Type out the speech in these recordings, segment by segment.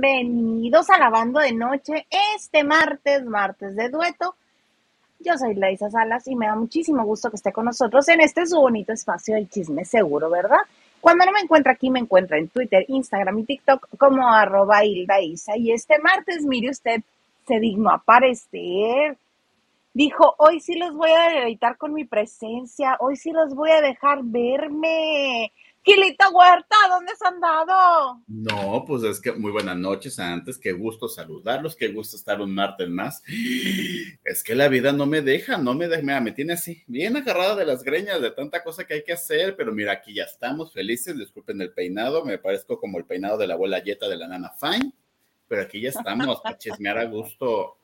Bienvenidos a Lavando de Noche este martes, martes de dueto. Yo soy Laisa Salas y me da muchísimo gusto que esté con nosotros en este su bonito espacio del chisme seguro, ¿verdad? Cuando no me encuentra aquí, me encuentra en Twitter, Instagram y TikTok como arroba Hilda. Y este martes, mire usted, se dignó aparecer. Dijo, hoy sí los voy a deleitar con mi presencia, hoy sí los voy a dejar verme. Gilita Huerta, ¿dónde has andado? No, pues es que muy buenas noches antes, qué gusto saludarlos, qué gusto estar un martes más. Es que la vida no me deja, no me deja, me tiene así, bien agarrada de las greñas de tanta cosa que hay que hacer, pero mira, aquí ya estamos felices, disculpen el peinado, me parezco como el peinado de la abuela Yeta de la nana Fine, pero aquí ya estamos para chismear a gusto.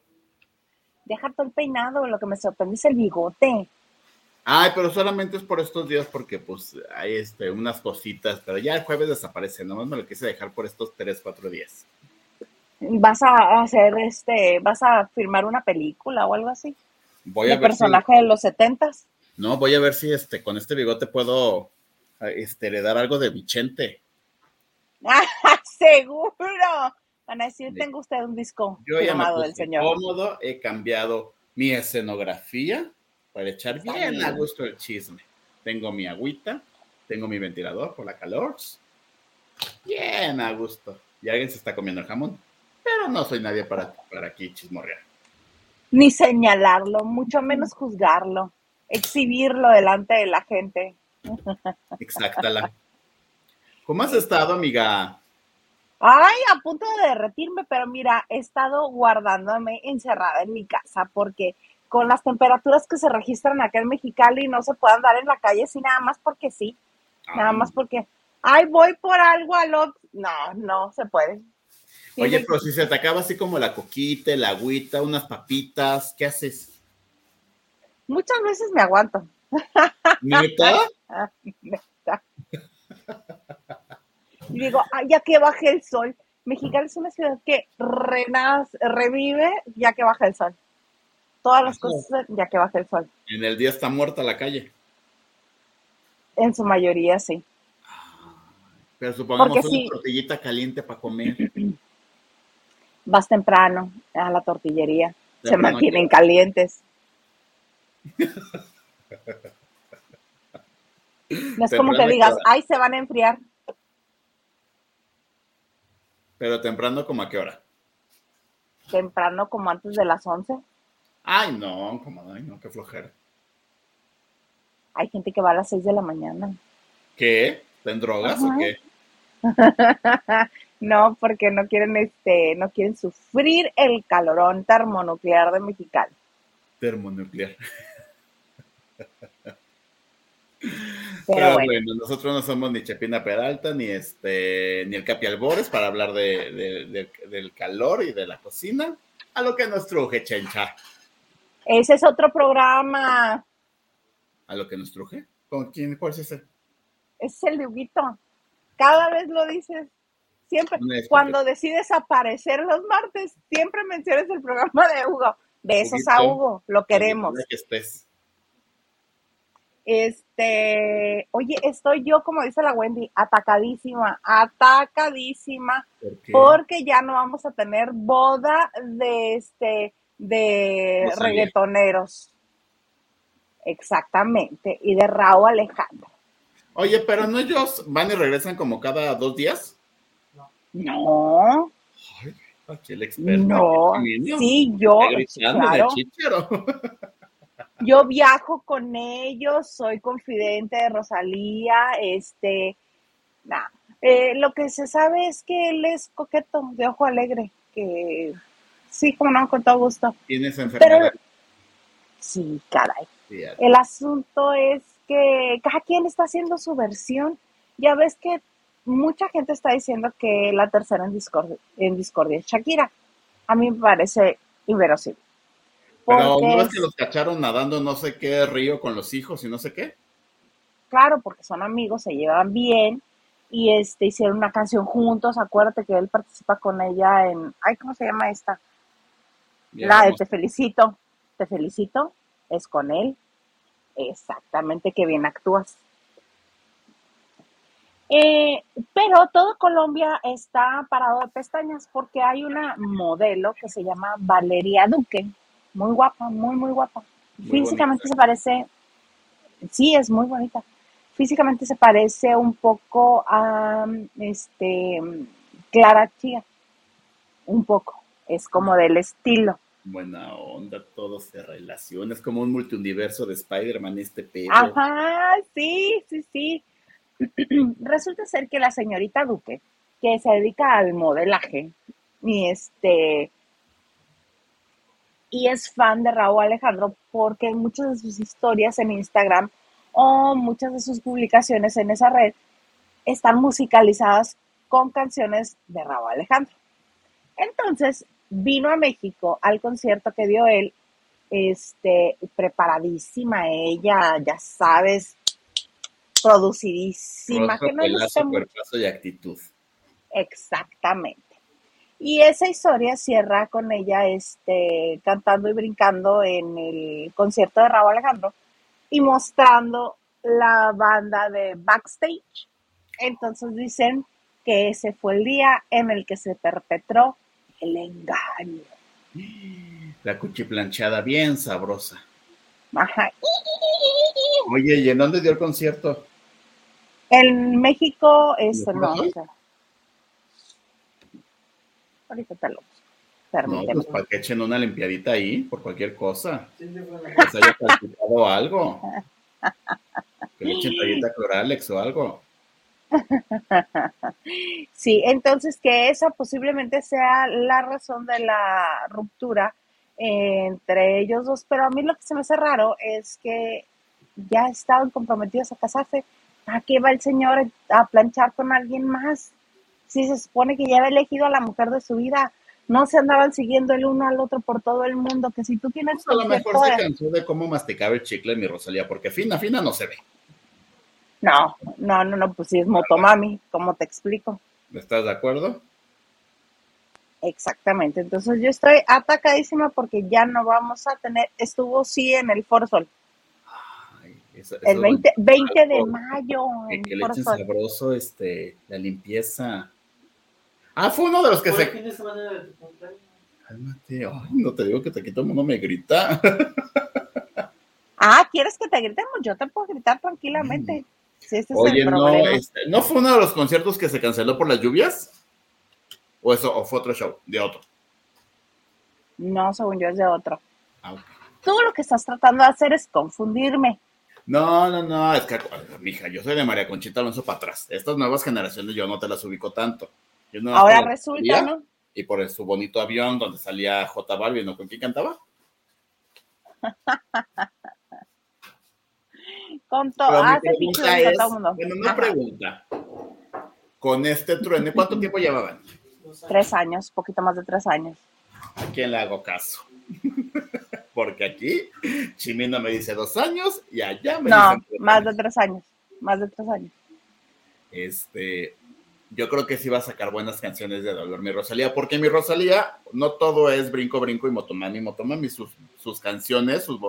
Deja todo el peinado, lo que me sorprende es el bigote. Ay, pero solamente es por estos días porque pues hay este, unas cositas, pero ya el jueves desaparece, nomás me lo quise dejar por estos tres, cuatro días. ¿Vas a hacer este, vas a filmar una película o algo así? Voy ¿De a ver personaje de los setentas? No, voy a ver si este, con este bigote puedo este, heredar algo de Vicente. ¡Ah, seguro! Van a decir, tengo usted un disco Yo ya me firmado puse del señor. cómodo, he cambiado mi escenografía para echar bien. a gusto el chisme. Tengo mi agüita, tengo mi ventilador por la calor. Bien a gusto. Y alguien se está comiendo el jamón. Pero no soy nadie para, para aquí chismorrear. Ni señalarlo, mucho menos juzgarlo, exhibirlo delante de la gente. Exactala. ¿Cómo has estado, amiga? Ay, a punto de derretirme, pero mira, he estado guardándome encerrada en mi casa porque con las temperaturas que se registran acá en Mexicali no se puede andar en la calle así nada más porque sí, nada más porque, ay, voy por algo al Ox-". No, no se puede. Oye, pero si se te acaba así como la coquita, el agüita, unas papitas, ¿qué haces? Muchas veces me aguanto. ¿Neta? Ah, neta. Y digo, ay, ya que baje el sol. Mexicali es una ciudad que renace, revive ya que baja el sol. Todas las cosas ya que baja el sol. En el día está muerta la calle. En su mayoría, sí. Pero supongamos Porque una sí. tortillita caliente para comer. Vas temprano a la tortillería. Se mantienen calientes. No es como que digas, ay, se van a enfriar. Pero temprano, ¿como a qué hora? Temprano, como antes de las 11. Ay, no, como ay, no, qué flojera. Hay gente que va a las 6 de la mañana. ¿Qué? ¿Ten drogas o qué? no, porque no quieren, este, no quieren sufrir el calorón termonuclear de Mexicali. Termonuclear. Pero Pero bueno, bueno, nosotros no somos ni Chepina Peralta, ni este, ni el Capi Albores para hablar de, de- de- del calor y de la cocina. A lo que nos truje, chencha. Ese es otro programa. A lo que nos truje. ¿Con quién? ¿Cuál es ese? Es el de Huguito. Cada vez lo dices. Siempre. Cuando decides aparecer los martes, siempre mencionas el programa de Hugo. Besos a. Hugo, lo queremos. Que estés. Este, oye, estoy yo, como dice la Wendy, atacadísima, atacadísima, porque ya no vamos a tener boda de este, de Rosalía. reggaetoneros. Exactamente, y de Raúl Alejandro. Oye, pero no ellos van y regresan como cada dos días. No, Ay, aquí el experto. no, sí, yo, claro, yo viajo con ellos, soy confidente de Rosalía, este, nada. Eh, lo que se sabe es que él es coqueto, de ojo alegre, que sí, como no, con todo gusto. Tienes enfermedad. Sí, caray. El asunto es que cada quien está haciendo su versión. Ya ves que mucha gente está diciendo que la tercera en discordia, en discordia es Shakira. A mí me parece inverosímil. Pero no es- que los cacharon nadando no sé qué río con los hijos y no sé qué. claro, porque son amigos, se llevan bien y este hicieron una canción juntos. Acuérdate que él participa con ella en, ay, ¿cómo se llama esta? La de. Te felicito, te felicito, es con él. Exactamente, que bien actúas. Eh, pero todo Colombia está parado de pestañas porque hay una modelo que se llama Valeria Duque, muy guapa, muy, muy guapa. Físicamente se parece, sí, es muy bonita. Físicamente se parece un poco a este Clara Chía, un poco, es como del estilo. Buena onda, todo se relaciona, es como un multiuniverso de Spider-Man este pedo. Ajá, sí, sí, sí. Resulta ser que la señorita Duque, que se dedica al modelaje, y este y es fan de Raúl Alejandro porque en muchas de sus historias en Instagram o muchas de sus publicaciones en esa red están musicalizadas con canciones de Raúl Alejandro. Entonces vino a México al concierto que dio él, este, preparadísima ella, ya sabes, producidísima. que no pelazo, cuerpazo y actitud. Exactamente. Y esa historia cierra con ella este, cantando y brincando en el concierto de Raúl Alejandro y mostrando la banda de backstage. Entonces dicen que ese fue el día en el que se perpetró el engaño. La cuchiplanchada bien sabrosa. Ajá. Oye, ¿y en dónde dio el concierto? En México es no, ahorita te lo Permíteme. No, pues para que echen una limpiadita ahí por cualquier cosa. que se haya practicado algo. Que le echen tallita cloralex o algo. Sí, entonces que esa posiblemente sea la razón de la ruptura entre ellos dos, pero a mí lo que se me hace raro es que ya estaban comprometidos a casarse. ¿A qué va el señor a planchar con alguien más? Si se supone que ya había elegido a la mujer de su vida, no se andaban siguiendo el uno al otro por todo el mundo, que si tú tienes... Pues a lo mejor se cansó de cómo masticaba el chicle mi Rosalía, porque fina, fina no se ve. No, no, no, no, pues sí es motomami, ¿cómo te explico? ¿Estás de acuerdo? Exactamente, entonces yo estoy atacadísima porque ya no vamos a tener, estuvo sí en el Foro Sol. el 20, 20 de mayo. Que, que le echen sabroso este, la limpieza. Ah, fue uno de los que se. Cálmate, ay, no te digo que te quito, no me grita. ah, ¿quieres que te gritemos? Yo te puedo gritar tranquilamente. Este Oye, no, este, ¿no fue uno de los conciertos que se canceló por las lluvias? ¿O eso, o fue otro show, de otro? No, según yo es de otro. Ah, Tú lo que estás tratando de hacer es confundirme. No, no, no, es que, mija, yo soy de María Conchita Alonso para atrás. Estas nuevas generaciones yo no te las ubico tanto. Ahora resulta, ¿no? Y por su bonito avión donde salía J Balvin, ¿no? ¿Con quién cantaba? Con todo. Hace todo mundo. Bueno, una pregunta. Con este truene, ¿cuánto tiempo llevaban? Tres años, poquito más de tres años. ¿A quién le hago caso? Porque aquí Chimino me dice dos años y allá me no, más de tres años, más de tres años. Este, yo creo que sí va a sacar buenas canciones de dolor mi Rosalía, porque mi Rosalía no todo es brinco, brinco y motomami, motomami, sus, sus canciones, sus,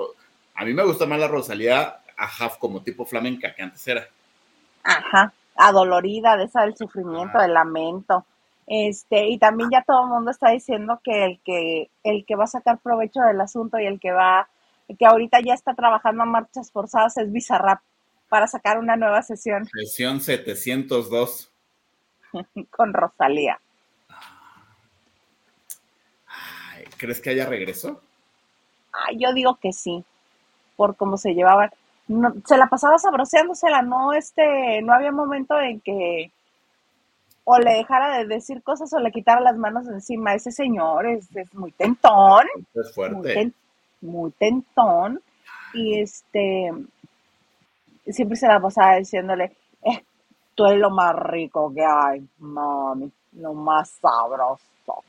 a mí me gusta más la Rosalía a half como tipo flamenca que antes era. Ajá, adolorida, de esa del sufrimiento, del lamento. Este, y también ya todo el mundo está diciendo que el que el que va a sacar provecho del asunto y el que va que ahorita ya está trabajando a marchas forzadas es Bizarrap para sacar una nueva sesión. Sesión 702 con Rosalía. ¿Crees que haya regreso? Ay, yo digo que sí, por cómo se llevaban. Se la pasaba sabroseándosela, no este, no había momento en que o le dejara de decir cosas o le quitara las manos encima. Ese señor es, muy tentón. Es fuerte. Muy, tentón. Y este, siempre se la pasaba diciéndole, eh, tú eres lo más rico que hay, mami, lo más sabroso.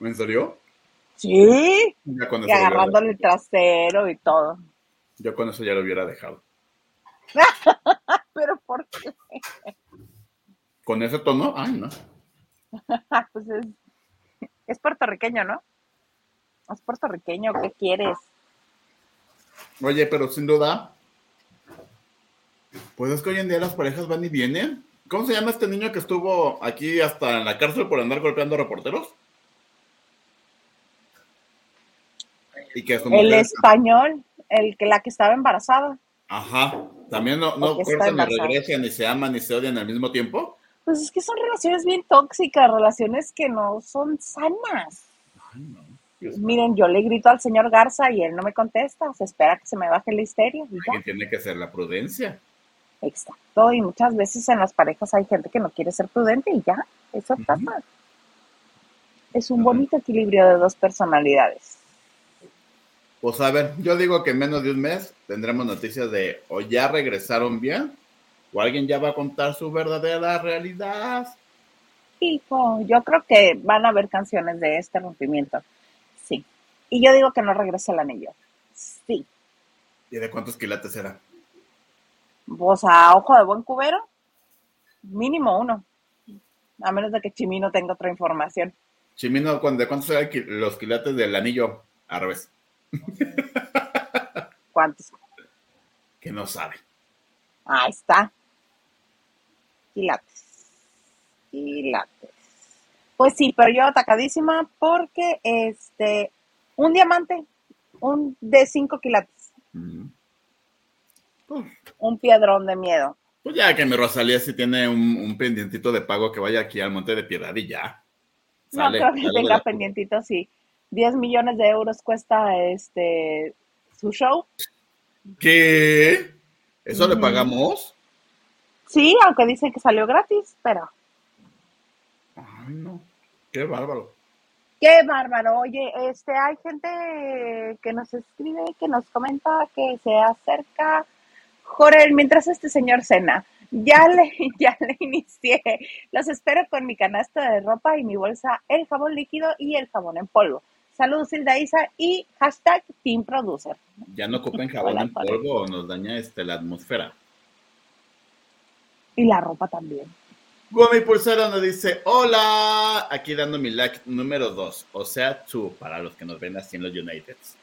¿En serio? Sí. y agarrándole el trasero y todo. Yo con eso ya lo hubiera dejado. Pero ¿por qué? con ese tono, ay, no. pues es, puertorriqueño, ¿no? Es puertorriqueño, ¿qué quieres? Oye, pero sin duda, pues es que hoy en día las parejas van y vienen. ¿Cómo se llama este niño que estuvo aquí hasta en la cárcel por andar golpeando reporteros? Y que el español, el que la que estaba embarazada. Ajá. También no, no cortan ni regresan, ni se aman, ni se odian al mismo tiempo. Pues es que son relaciones bien tóxicas, relaciones que no son sanas. Miren, yo le grito al señor Garza y él no me contesta, se espera que se me baje la histeria. Tiene que ser la prudencia. Exacto, y muchas veces en las parejas hay gente que no quiere ser prudente y ya, eso pasa. Es un bonito equilibrio de dos personalidades. Pues a ver, yo digo que en menos de un mes tendremos noticias de o ya regresaron bien o alguien ya va a contar su verdadera realidad. Hijo, yo creo que van a haber canciones de este rompimiento. Sí. Y yo digo que no regrese el anillo. Sí. ¿Y de cuántos quilates será? Pues a ojo de buen cubero, mínimo uno. A menos de que Chimino tenga otra información. Chimino, ¿de cuántos serán los quilates del anillo? Al revés. ¿Cuántos? Que no sabe. Ahí está. Quilates. Quilates. Pues sí, pero yo atacadísima porque este un diamante, un de cinco quilates. Un piedrón de miedo. Pues ya que mi Rosalía si tiene un, pendientito de pago que vaya aquí al Monte de Piedad y ya. no creo que tenga pendientito, sí. 10 millones de euros cuesta este su show. ¿Qué? ¿Eso le pagamos? Sí, aunque dicen que salió gratis, pero. Ay, no. Qué bárbaro. Qué bárbaro. Oye, este, hay gente que nos escribe, que nos comenta que se acerca. Jorel, mientras este señor cena, ya le, ya le inicié. Los espero con mi canasta de ropa y mi bolsa, el jabón líquido y el jabón en polvo. Saludos, Hilda Isa y hashtag Team Producer. Ya no ocupen jabón en polvo o nos daña este, la atmósfera. Y la ropa también. Gumi Pulsero nos dice, hola, aquí dando mi like número 2, o sea, tú, para los que nos ven así en los Uniteds.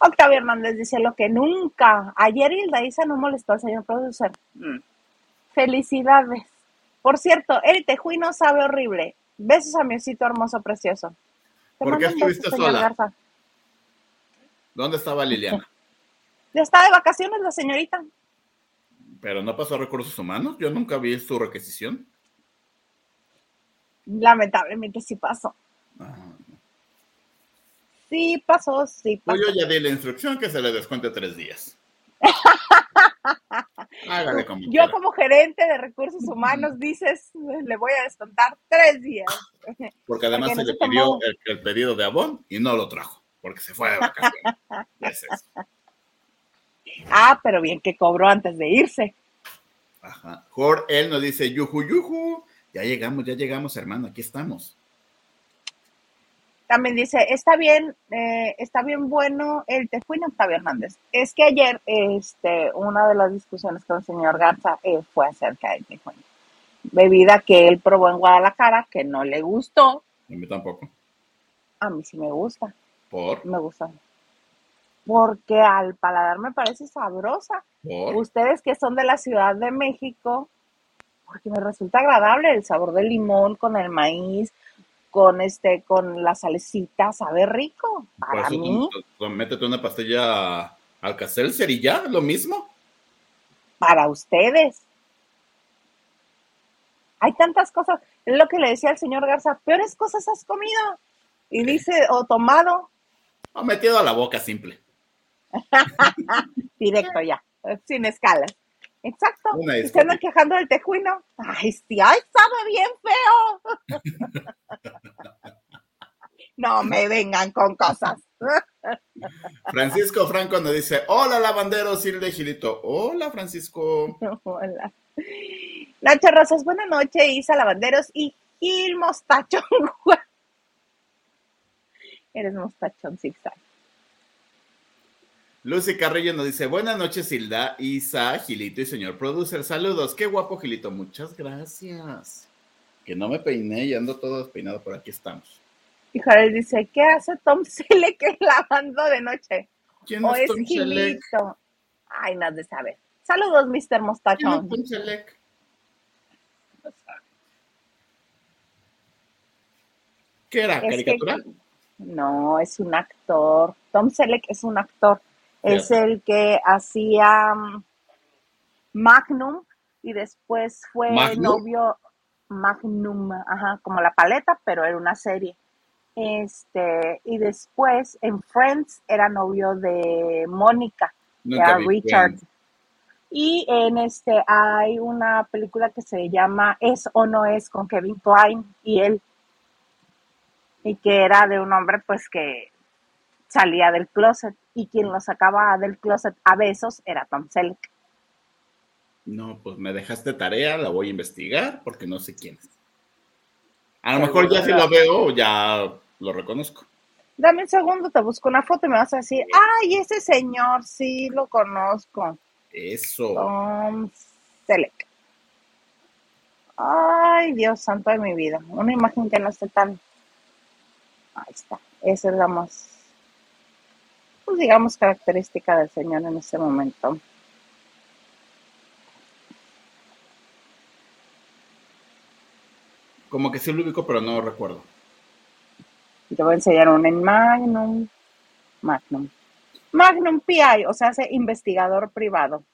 Octavio Hernández dice lo que nunca. Ayer Hilda Isa no molestó al señor producer. Mm. Felicidades. Por cierto, el tejuino sabe horrible. Besos a mi osito hermoso, precioso. ¿Por qué estuviste sola? ¿Dónde estaba Liliana? Ya está de vacaciones la señorita. ¿Pero no pasó a recursos humanos? Yo nunca vi su requisición. Lamentablemente sí pasó. Ah. Sí pasó, sí pues pasó. yo ya di la instrucción que se le descuente tres días. Yo como gerente de recursos humanos dices, le voy a descontar tres días. Porque además se le pidió el, pedido de Avon y no lo trajo, porque se fue de vacaciones. ah, pero bien que cobró antes de irse. Ajá. Jorge, él nos dice, yuju, yuju, ya llegamos, ya llegamos, hermano, aquí estamos. También dice, está bien, eh, está bien bueno el tejuino Octavio Hernández. Es que ayer, este, una de las discusiones con el señor Garza eh, fue acerca del tejuino. Bebida que él probó en Guadalajara, que no le gustó. A mí tampoco. A mí sí me gusta. ¿Por? Me gusta. Porque al paladar me parece sabrosa. ¿Por? Ustedes que son de la Ciudad de México, porque me resulta agradable el sabor del limón con el maíz, con este, con la salecita, sabe rico. Para mí. métete una pastilla al Seltzer y ya, lo mismo. Para ustedes. Hay tantas cosas. Es lo que le decía el señor Garza, peores cosas has comido. Y dice, o tomado. O metido a la boca simple. Directo ya, sin escalas. Exacto. Y se andan quejando del tejuino. Ay, sí, ay, sabe bien feo. no me vengan con cosas. Francisco Franco nos dice, hola lavandero, de Gilito. Hola, Francisco. Hola. Nacho Rosas, buenas noches, Isa Lavanderos y Gil Mostachón. Eres mostachón zigzag. Lucy Carrillo nos dice, buenas noches, Hilda, Isa, Gilito y señor producer. Saludos, qué guapo, Gilito. Muchas gracias. Que no me peiné y ando todo despeinado, por aquí estamos. Y Jarel dice, ¿qué hace Tom Selleck lavando de noche? ¿Quién es, Tom Gilito? Ay, no de saber. Saludos, Mr. Mostachón. Tom Selleck. ¿Qué era? Es que- ¿Caricatura? no, es un actor. Tom Selleck es un actor. Es el que hacía mm, Magnum y después fue ¿Magnum? novio Magnum, ajá, como la paleta, pero era una serie. Este, y después en Friends era novio de Mónica, era Richard. Y en este hay una película que se llama Es o no es con Kevin Kline y él. Y que era de un hombre pues que salía del closet y quien lo sacaba del closet a besos era Tom Selleck. No, pues me dejaste tarea, la voy a investigar porque no sé quién es. A lo mejor ya si lo veo, ya lo reconozco. Dame un segundo, te busco una foto y me vas a decir, ay, ese señor sí lo conozco. Eso. Tom Selleck. Ay, Dios santo de mi vida. Una imagen que no esté tan. Ahí está. Esa es la más, pues digamos, característica del Señor en este momento. Como que sí lo ubico, pero no recuerdo. Te voy a enseñar una en Magnum. Magnum. Magnum PI, o sea, hace investigador privado.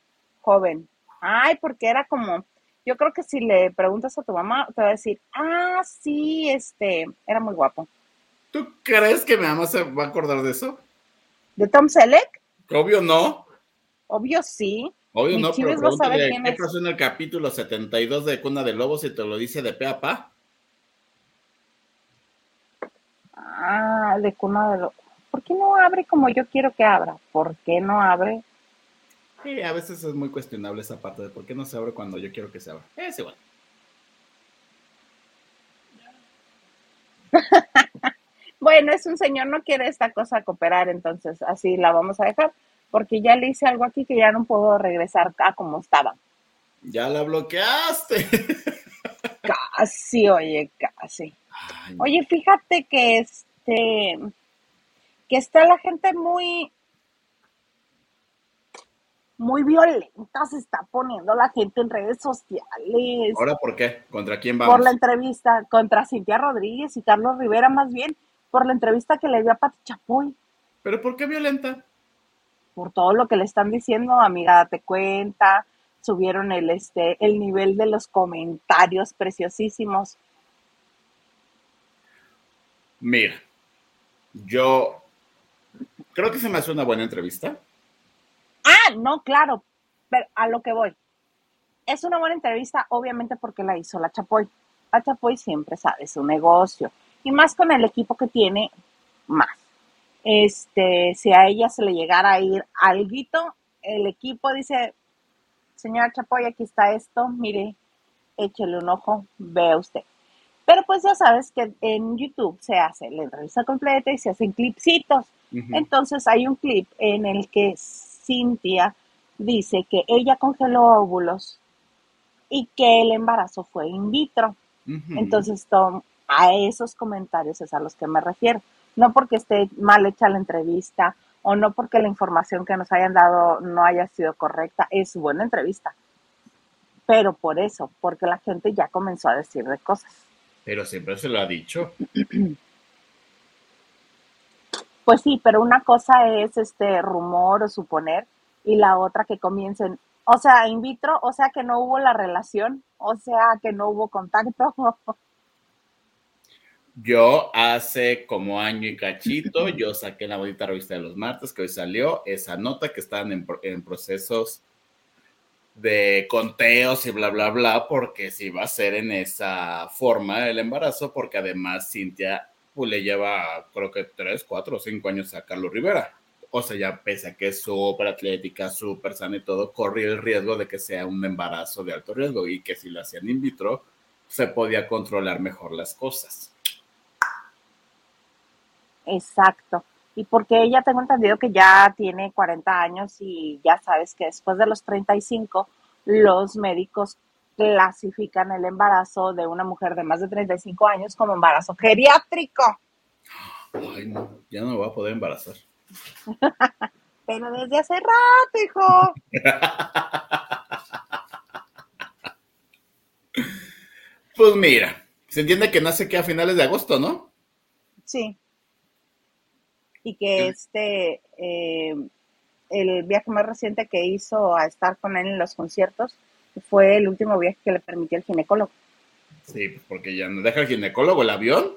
Joven. Ay, porque era como. Yo creo que si le preguntas a tu mamá, te va a decir, ah, sí, este, era muy guapo. ¿Tú crees que mi mamá se va a acordar de eso? ¿De Tom Selleck? Obvio no. Obvio sí. Obvio Ni no, pero pregúntale qué es. pasó en el capítulo 72 de Cuna de Lobos y te lo dice de pe a pa. Ah, de cuna de lo... ¿Por qué no abre como yo quiero que abra? ¿Por qué no abre? Sí, a veces es muy cuestionable esa parte de por qué no se abre cuando yo quiero que se abra. Es igual. Bueno, es un señor, no quiere esta cosa cooperar, entonces así la vamos a dejar, porque ya le hice algo aquí que ya no puedo regresar a como estaba. Ya la bloqueaste. Casi, oye, casi. Ay. Oye, fíjate que este, que está la gente muy, muy violenta, se está poniendo la gente en redes sociales. ¿Ahora por qué? ¿Contra quién por vamos? la entrevista contra Cintia Rodríguez y Carlos Rivera, más bien, por la entrevista que le dio a Pati Chapoy, ¿Pero por qué violenta? por todo lo que le están diciendo, amiga, date cuenta, subieron el, este, el nivel de los comentarios preciosísimos. Mira, yo creo que se me hace una buena entrevista. Ah, no, claro, pero a lo que voy. Es una buena entrevista, obviamente, porque la hizo la Chapoy. La Chapoy siempre sabe su negocio. Y más con el equipo que tiene, más. Este, si a ella se le llegara a ir alguito, el equipo dice, señora Chapoy, aquí está esto, mire, échele un ojo, vea usted. Pero pues ya sabes que en YouTube se hace la entrevista completa y se hacen clipsitos. Entonces hay un clip en el que Cintia dice que ella congeló óvulos y que el embarazo fue in vitro. Entonces Tom, a esos comentarios es a los que me refiero. No porque esté mal hecha la entrevista o no porque la información que nos hayan dado no haya sido correcta. Es buena entrevista. Pero por eso, porque la gente ya comenzó a decir de cosas. Pero siempre se lo ha dicho. Pues sí, pero una cosa es este rumor o suponer y la otra que comiencen, o sea, in vitro, o sea que no hubo la relación, o sea que no hubo contacto. Yo hace como año y cachito, yo saqué la bonita revista de los martes que hoy salió esa nota que estaban en, pro- en procesos de conteos y bla, bla, bla, porque si va a ser en esa forma el embarazo, porque además Cintia pues, le lleva creo que tres, cuatro o cinco años a Carlos Rivera. O sea, ya pese a que es súper atlética, súper sana y todo, corría el riesgo de que sea un embarazo de alto riesgo y que si lo hacían in vitro, se podía controlar mejor las cosas. Exacto. Y porque ella tengo entendido que ya tiene 40 años y ya sabes que después de los 35 los médicos clasifican el embarazo de una mujer de más de 35 años como embarazo geriátrico. Ay, no, ya no me voy a poder embarazar. Pero desde hace rato, hijo. pues mira, se entiende que nace que a finales de agosto, ¿no? Sí. Y que este, eh, el viaje más reciente que hizo a estar con él en los conciertos fue el último viaje que le permitió el ginecólogo. Sí, pues porque ya no deja el ginecólogo el avión.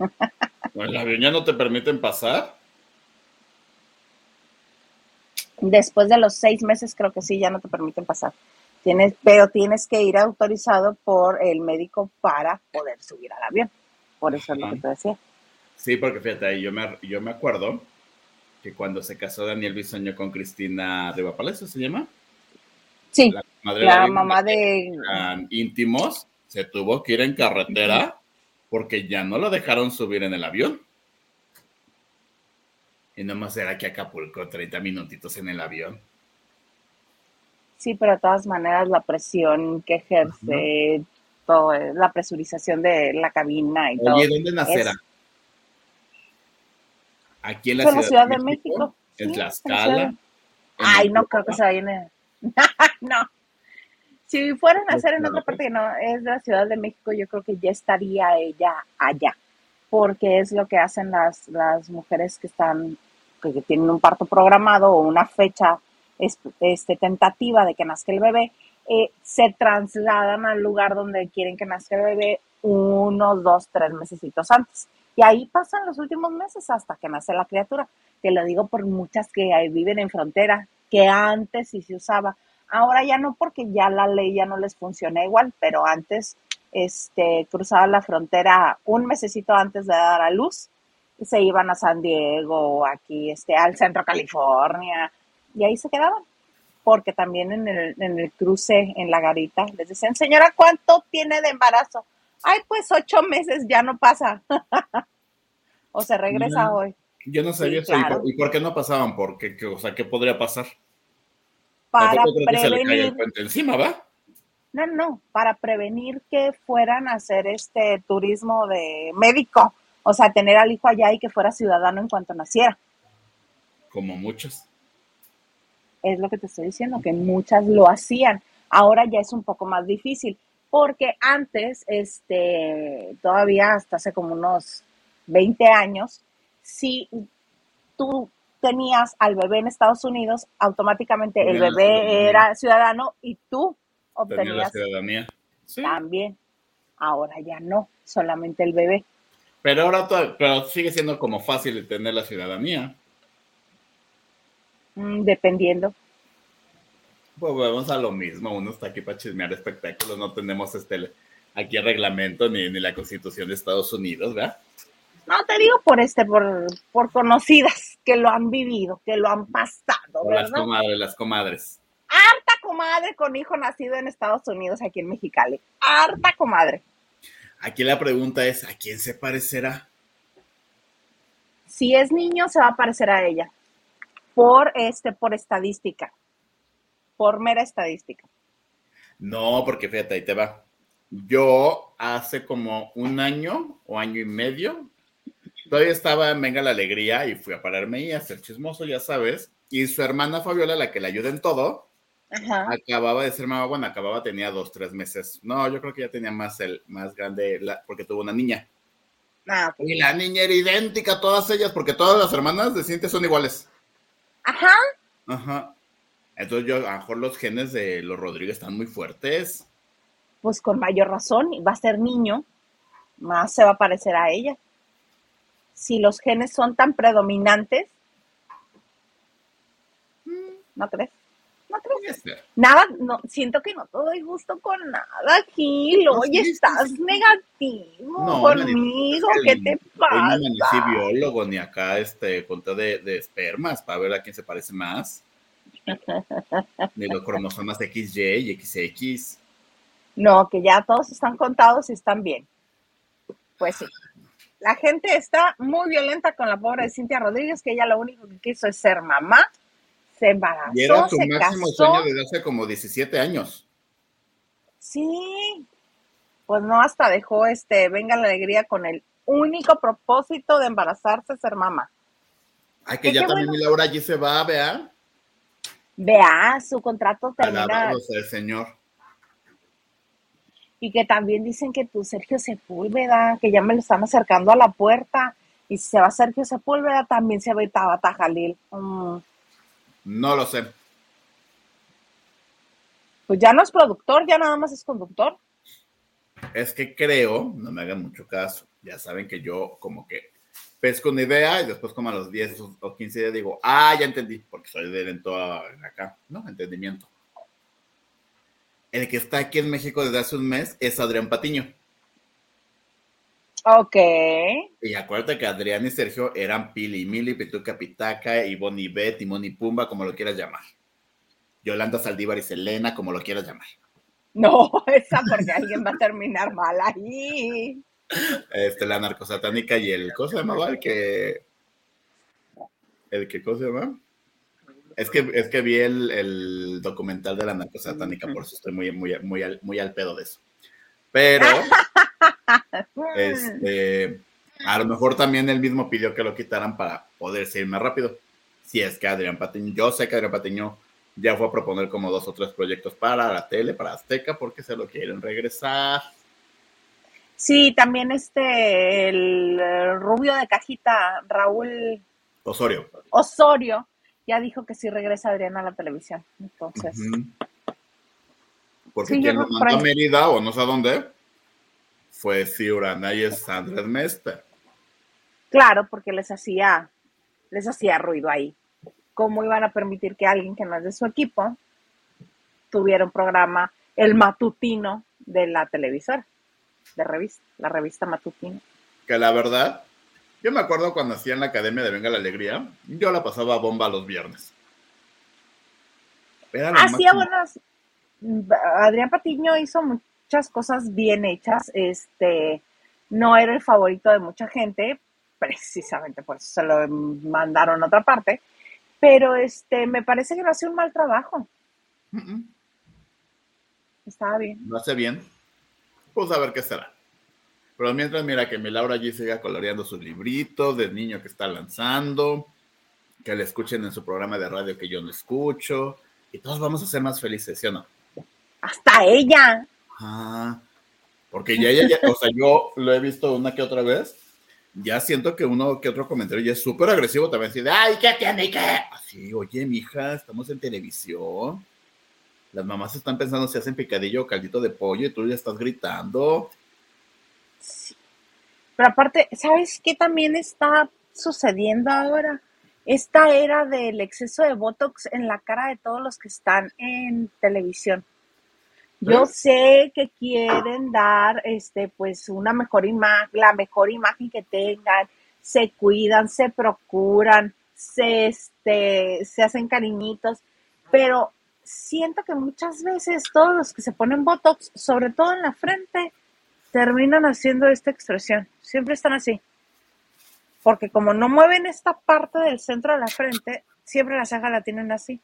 ¿El avión ya no te permiten pasar? Después de los seis meses creo que sí, ya no te permiten pasar. Tienes, pero tienes que ir autorizado por el médico para poder subir al avión. Por eso es lo que te decía. Sí, porque fíjate, yo me, yo me acuerdo que cuando se casó Daniel Bisoño con Cristina Riva Palacio, ¿se llama? Sí, la, mamá de... íntimos, se tuvo que ir en carretera porque ya no lo dejaron subir en el avión. Y nomás era que Acapulco, 30 minutitos en el avión. Sí, pero de todas maneras la presión que ejerce, todo, la presurización de la cabina y todo. Oye, ¿dónde nacerá? Aquí en la, ciudad, de, México. En Tlaxcala. Ay, no creo que se vayan a... no. Si fueran a hacer en otra parte que no es de la Ciudad de México, yo creo que ya estaría ella allá, porque es lo que hacen las, las mujeres que están, que, tienen un parto programado o una fecha este, tentativa de que nazca el bebé, eh, se trasladan al lugar donde quieren que nazca el bebé unos dos, tres meses antes. Y ahí pasan los últimos meses hasta que nace la criatura. Te lo digo por muchas que viven en frontera, que antes sí se usaba. Ahora ya no porque ya la ley ya no les funciona igual, pero antes este, cruzaban la frontera un mesecito antes de dar a luz y se iban a San Diego, aquí este, al centro California, y ahí se quedaban. Porque también en el, en el cruce, en la garita, les decían, señora, ¿cuánto tiene de embarazo? Ay, pues ocho meses, ya no pasa. o se regresa hoy. Yo no sabía eso. ¿Y, por, qué no pasaban? Porque, o sea, ¿qué podría pasar? para prevenir. encima, ¿va? No, no, para prevenir que fueran a hacer este turismo de médico, o sea, tener al hijo allá y que fuera ciudadano en cuanto naciera. Como muchos. Es lo que te estoy diciendo, que muchas lo hacían. Ahora ya es un poco más difícil, porque antes, este, todavía hasta hace como unos 20 años, si tú tenías al bebé en Estados Unidos, automáticamente el bebé era ciudadano y tú obtenías la ciudadanía. También. Ahora ya no, solamente el bebé. Pero ahora pero sigue siendo como fácil tener la ciudadanía. Mm, dependiendo. Pues vamos a lo mismo, uno está aquí para chismear espectáculos, no tenemos este aquí el reglamento ni, ni la constitución de Estados Unidos, ¿verdad? No, te digo por este, por, por conocidas que lo han vivido, que lo han pasado. Las comadres, las comadres. Harta comadre con hijo nacido en Estados Unidos, aquí en Mexicali. Harta comadre. Aquí la pregunta es, ¿a quién se parecerá? Si es niño, se va a parecer a ella. Por este, por estadística. Por mera estadística. No, porque fíjate, ahí te va. Yo hace como un año o año y medio Todavía estaba en Venga la Alegría y fui a pararme y a ser chismoso, ya sabes. Y su hermana Fabiola, la que le ayuda en todo, acababa de ser mamá, bueno, acababa, tenía dos, tres meses. No, yo creo que ya tenía más, el, más grande, porque tuvo una niña. Ah, y la niña era idéntica a todas ellas, porque todas las hermanas de Cintia son iguales. Ajá. Ajá. Entonces yo, a lo mejor los genes de los Rodríguez están muy fuertes. Pues con mayor razón, va a ser niño, más se va a parecer a ella si los genes son tan predominantes. ¿No crees? ¿No crees? Nada, no, siento que no te doy gusto con nada, Gil. Oye, estás negativo conmigo. ¿Qué te pasa? Hoy no ni biólogo ni acá este conté de, de espermas para ver a quién se parece más. ni los cromosomas XY y XX. No, que ya todos están contados y están bien. Pues sí la gente está muy violenta con la pobre Cintia Rodríguez, que ella lo único que quiso es ser mamá, se embarazó, y era su máximo sueño desde hace como 17 años. Sí, pues no, hasta dejó este, venga la alegría con el único propósito de embarazarse, ser mamá. Ay, que ya también Laura allí se va, vea. Vea, su contrato termina. el señor. y que también dicen que tú, Sergio Sepúlveda, que ya me lo están acercando a la puerta, y si se va Sergio Sepúlveda, también se va Tabata Jalil. Mm. No lo sé. Pues ya no es productor, ya nada más es conductor. Es que creo, no me hagan mucho caso, ya saben que yo como que pesco una idea y después como a los 10 o 15 días digo, ah, ya entendí, porque soy de lento acá, ¿no? Entendimiento. El que está aquí en México desde hace un mes es Adrián Patiño. Ok. Y acuérdate que Adrián y Sergio eran Pili, Mili, Pituca, Pitaca, y Bet, Timón y Pumba, como lo quieras llamar. Yolanda Saldívar y Selena, como lo quieras llamar. No, esa porque alguien va a terminar mal ahí. Este, la narcosatánica y el, ¿cómo se llamaba? El que, el que, ¿cómo se llama? Es que, es que vi el, documental de la narcosatánica, por eso estoy muy, muy, muy, al, muy al pedo de eso. Pero, este, a lo mejor también él mismo pidió que lo quitaran para poder ir más rápido. Si es que Adrián Patiño, yo sé que Adrián Patiño ya fue a proponer como dos o tres proyectos para la tele, para Azteca, porque se lo quieren regresar. Sí, también este, el rubio de cajita, Raúl Osorio. Osorio, ya dijo que sí regresa Adriana a la televisión. Entonces. Porque quien lo mandó a Mérida o no sé a dónde fue Ciurana y es Andrés Mester. Claro, porque les hacía, les hacía ruido ahí. ¿Cómo iban a permitir que alguien que no es de su equipo tuviera un programa, el matutino de la televisora? De revista, la revista matutina. Que la verdad, yo me acuerdo cuando hacía en la Academia de Venga la Alegría, yo la pasaba bomba los viernes. Hacía buenas. Adrián Patiño hizo muchas cosas bien hechas. Este no era el favorito de mucha gente, precisamente por eso se lo mandaron a otra parte. Pero este me parece que no hace un mal trabajo. Estaba bien. Lo hace bien pues a ver qué será. Pero mientras, mira que mi Laura allí siga coloreando sus libritos del niño que está lanzando, que le escuchen en su programa de radio que yo no escucho, y todos vamos a ser más felices, ¿sí o no? Hasta ella. Ah, porque ya, ya, o sea, yo lo he visto una que otra vez, ya siento que uno que otro comentario ya es súper agresivo también, así de, ay, ¿qué tiene qué? Así, oye, mija, estamos en televisión las mamás están pensando si hacen picadillo o caldito de pollo y tú ya estás gritando. Sí. Pero aparte, ¿sabes qué también está sucediendo ahora? Esta era del exceso de Botox en la cara de todos los que están en televisión. Yo sé que quieren dar este pues una mejor imagen, la mejor imagen que tengan, se cuidan, se procuran, se este se hacen cariñitos, pero siento que muchas veces todos los que se ponen Botox, sobre todo en la frente, terminan haciendo esta expresión. Siempre están así. Porque como no mueven esta parte del centro de la frente, siempre la ceja la tienen así.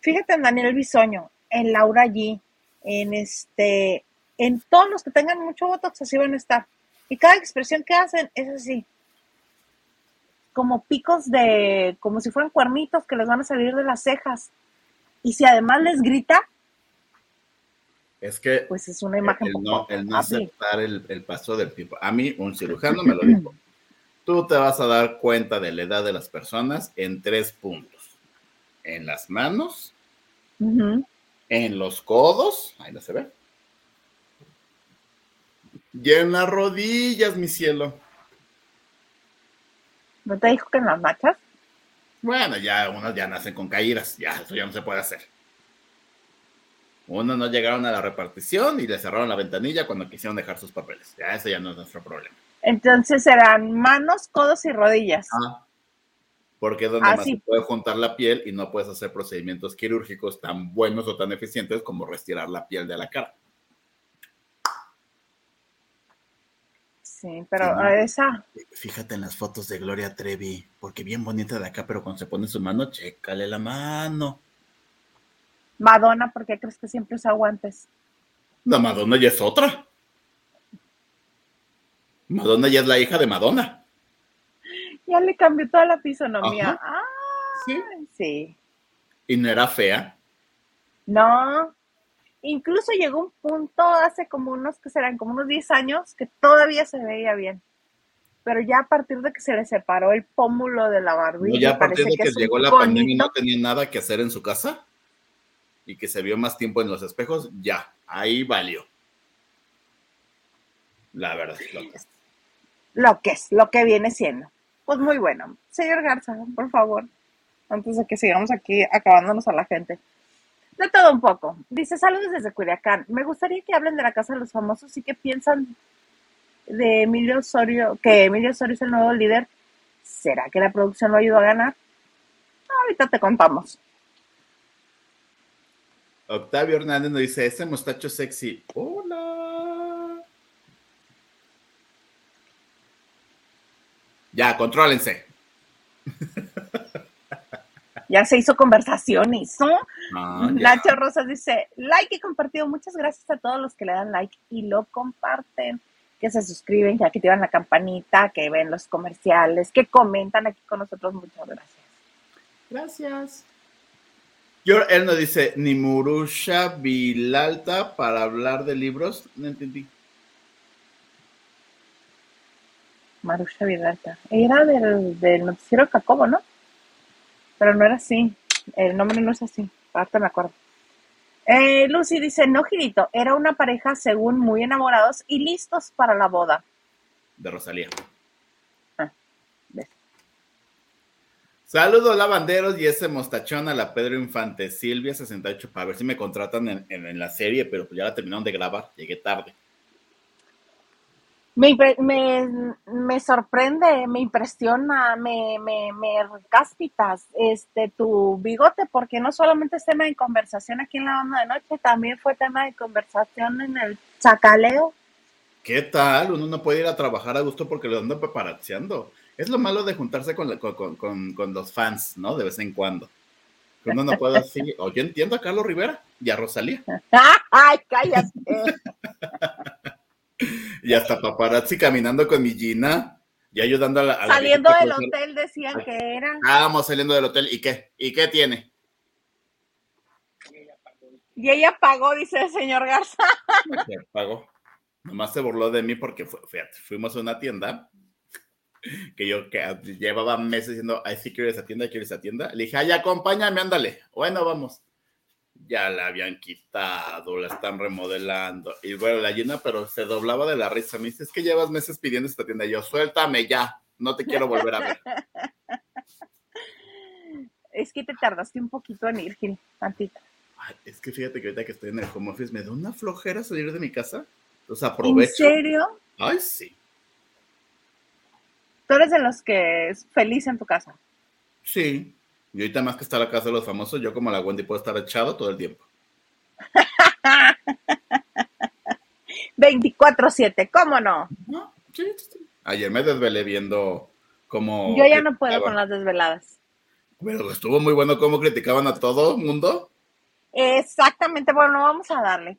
Fíjate en Daniel Bisoño, en Laura G, en este, en todos los que tengan mucho Botox así van a estar. Y cada expresión que hacen es así. Como picos de, como si fueran cuernitos que les van a salir de las cejas y si además les grita, es que pues es una imagen el, no, el no aceptar el, paso del tiempo. A mí un cirujano me lo dijo. Tú te vas a dar cuenta de la edad de las personas en tres puntos. En las manos, en los codos, ahí no se ve. Y en las rodillas, mi cielo. ¿No te dijo que en las machas? Bueno, ya unos ya nacen con caídas, ya eso ya no se puede hacer. Unos no llegaron a la repartición y le cerraron la ventanilla cuando quisieron dejar sus papeles. Ya ese ya no es nuestro problema. Entonces serán manos, codos y rodillas. Ah, porque es donde ah, más se puede juntar la piel y no puedes hacer procedimientos quirúrgicos tan buenos o tan eficientes como retirar la piel de la cara. Sí, pero esa. Fíjate en las fotos de Gloria Trevi, porque bien bonita de acá, pero cuando se pone su mano, chécale la mano. Madonna, ¿por qué crees que siempre usa guantes? La Madonna ya es otra. Madonna ya es la hija de Madonna. Ya le cambió toda la fisonomía. Ah, sí. sí. ¿Y no era fea? No. Incluso llegó un punto hace como unos, que serán como unos 10 años, que todavía se veía bien. Pero ya a partir de que se le separó el pómulo de la barbilla. No, ya a partir de que, llegó la pandemia y no tenía nada que hacer en su casa y que se vio más tiempo en los espejos, ya, ahí valió. La verdad, lo que es. Lo que es, lo que viene siendo. Pues muy bueno. Señor Garza, por favor, antes de que sigamos aquí acabándonos a la gente. De todo un poco. Dice, saludos desde Culiacán. Me gustaría que hablen de la Casa de los Famosos y que piensan de Emilio Osorio, que Emilio Osorio es el nuevo líder. ¿Será que la producción lo ayudó a ganar? Ahorita te contamos. Octavio Hernández nos dice, ese mostacho sexy. Hola. Ya, contrólense. Ya se hizo conversación, hizo. Ah, Nacho Rosas dice, like y compartido. Muchas gracias a todos los que le dan like y lo comparten, que se suscriben, que activan la campanita, que ven los comerciales, que comentan aquí con nosotros. Muchas gracias. Gracias. Yo, él nos dice, ni Murusha Vilalta para hablar de libros. No entendí. Marusha Vilalta. Era del, del noticiero Cacobo, ¿no? Pero no era así. El nombre no es así. Ahorita me acuerdo. Eh, Lucy dice, no, Girito, era una pareja según muy enamorados y listos para la boda. De Rosalía. Saludos lavanderos y ese mostachón a la Pedro Infante, Silvia 68, para ver si me contratan en, la serie, pero pues ya la terminaron de grabar, llegué tarde. Me, me, sorprende, me impresiona, me, me, me caspitas este, tu bigote, porque no solamente es tema de conversación aquí en la banda de noche, también fue tema de conversación en el chacaleo. ¿Qué tal? Uno no puede ir a trabajar a gusto porque lo ando preparateando. Es lo malo de juntarse con, con, los fans, ¿no? De vez en cuando. Uno no puede así. O yo entiendo a Carlos Rivera y a Rosalía. ¡Ay, cállate! y hasta paparazzi caminando con mi Gina y ayudando a la. saliendo del hotel decían que era. Estábamos saliendo del hotel. ¿Y qué? ¿Y qué tiene? Y ella pagó, dice el señor Garza. pagó. Nomás se burló de mí porque fíjate, fuimos a una tienda que yo que llevaba meses diciendo, ay, sí quiero esa tienda, quiero esa tienda. Le dije, ay, acompáñame, ándale. Bueno, vamos. Ya la habían quitado, la están remodelando. Y bueno, la llena, pero se doblaba de la risa. Me dice, es que llevas meses pidiendo esta tienda. Y yo, suéltame ya, no te quiero volver a ver. Es que te tardaste un poquito en ir, Gil, tantito. es que fíjate que ahorita que estoy en el home office me da una flojera salir de mi casa. Entonces aprovecho. ¿En serio? Ay, sí. Tú eres de los que es feliz en tu casa. Sí. Y ahorita más que estar a casa de los famosos, yo como la Wendy puedo estar echado todo el tiempo. 24-7, ¿cómo no? sí, Ayer me desvelé viendo cómo. Yo ya no puedo con las desveladas. Pero estuvo muy bueno cómo criticaban a todo el mundo. Exactamente, bueno, vamos a darle.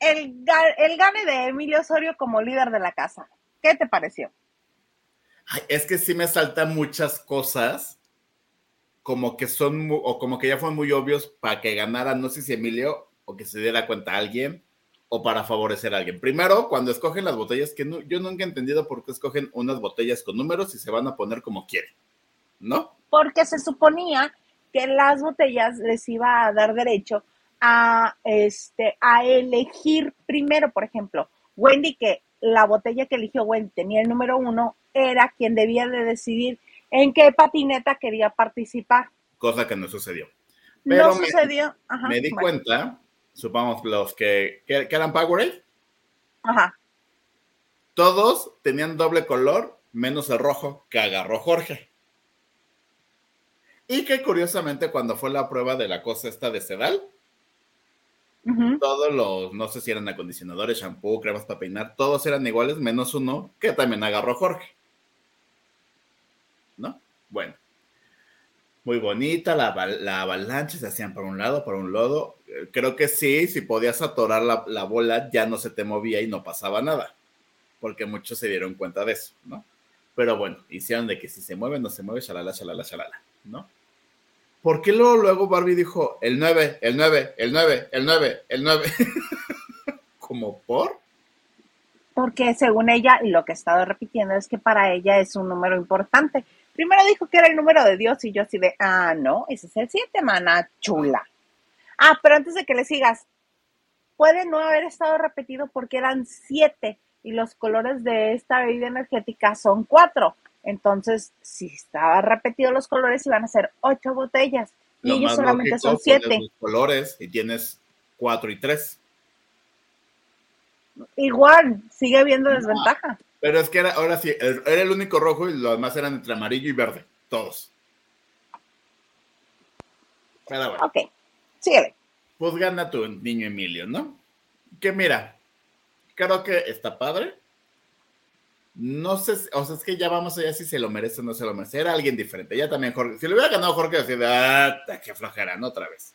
El, el gane de Emilio Osorio como líder de la casa. ¿Qué te pareció? es que sí me saltan muchas cosas como que son, o como que ya fueron muy obvios para que ganara, no sé si Emilio, o que se diera cuenta alguien, o para favorecer a alguien. Primero, cuando escogen las botellas, que yo nunca he entendido por qué escogen unas botellas con números y se van a poner como quieren, ¿no? Porque se suponía que las botellas les iba a dar derecho a, este, a elegir primero, por ejemplo, Wendy, que la botella que eligió Wendy tenía el número uno, era quien debía de decidir en qué patineta quería participar. Cosa que no sucedió. Pero no sucedió. me di cuenta, supongamos los que, que, eran Powerade. Ajá. Todos tenían doble color, menos el rojo que agarró Jorge. Y que curiosamente cuando fue la prueba de la cosa esta de Sedal, todos los, no sé si eran acondicionadores, shampoo, cremas para peinar, todos eran iguales, menos uno que también agarró Jorge. ¿No? Bueno, muy bonita, la, avalancha se hacían por un lado, por un lado. Eh, creo que sí, si podías atorar la, bola, ya no se te movía y no pasaba nada, porque muchos se dieron cuenta de eso, ¿no? Pero bueno, hicieron de que si se mueve, no se mueve, shalala, shalala, shalala, ¿no? ¿por qué luego, luego Barbie dijo el 9, el 9, el 9, el 9, el 9? ¿Como por? Porque según ella, y lo que he estado repitiendo es que para ella es un número importante. Primero dijo que era el número de Dios y yo así de, ah, no, ese es el 7, mana chula. Ah, pero antes de que le sigas, puede no haber estado repetido porque eran 7 y los colores de esta bebida energética son 4. Entonces, si estaba repetido los colores, iban a ser 8 botellas. Y ellos solamente son 7. colores y tienes 4 y 3. Igual, sigue habiendo desventaja. Pero es que era, ahora sí, era el único rojo y los demás eran entre amarillo y verde, todos. Pero bueno. Ok, síguele. Pues gana tu niño Emilio, ¿no? Que mira, creo que está padre. No sé, o sea, es que ya vamos allá si se lo merece o no se lo merece. Era alguien diferente. Ya también Jorge, si le hubiera ganado Jorge, así de, ah, qué flojera, ¿no? Otra vez.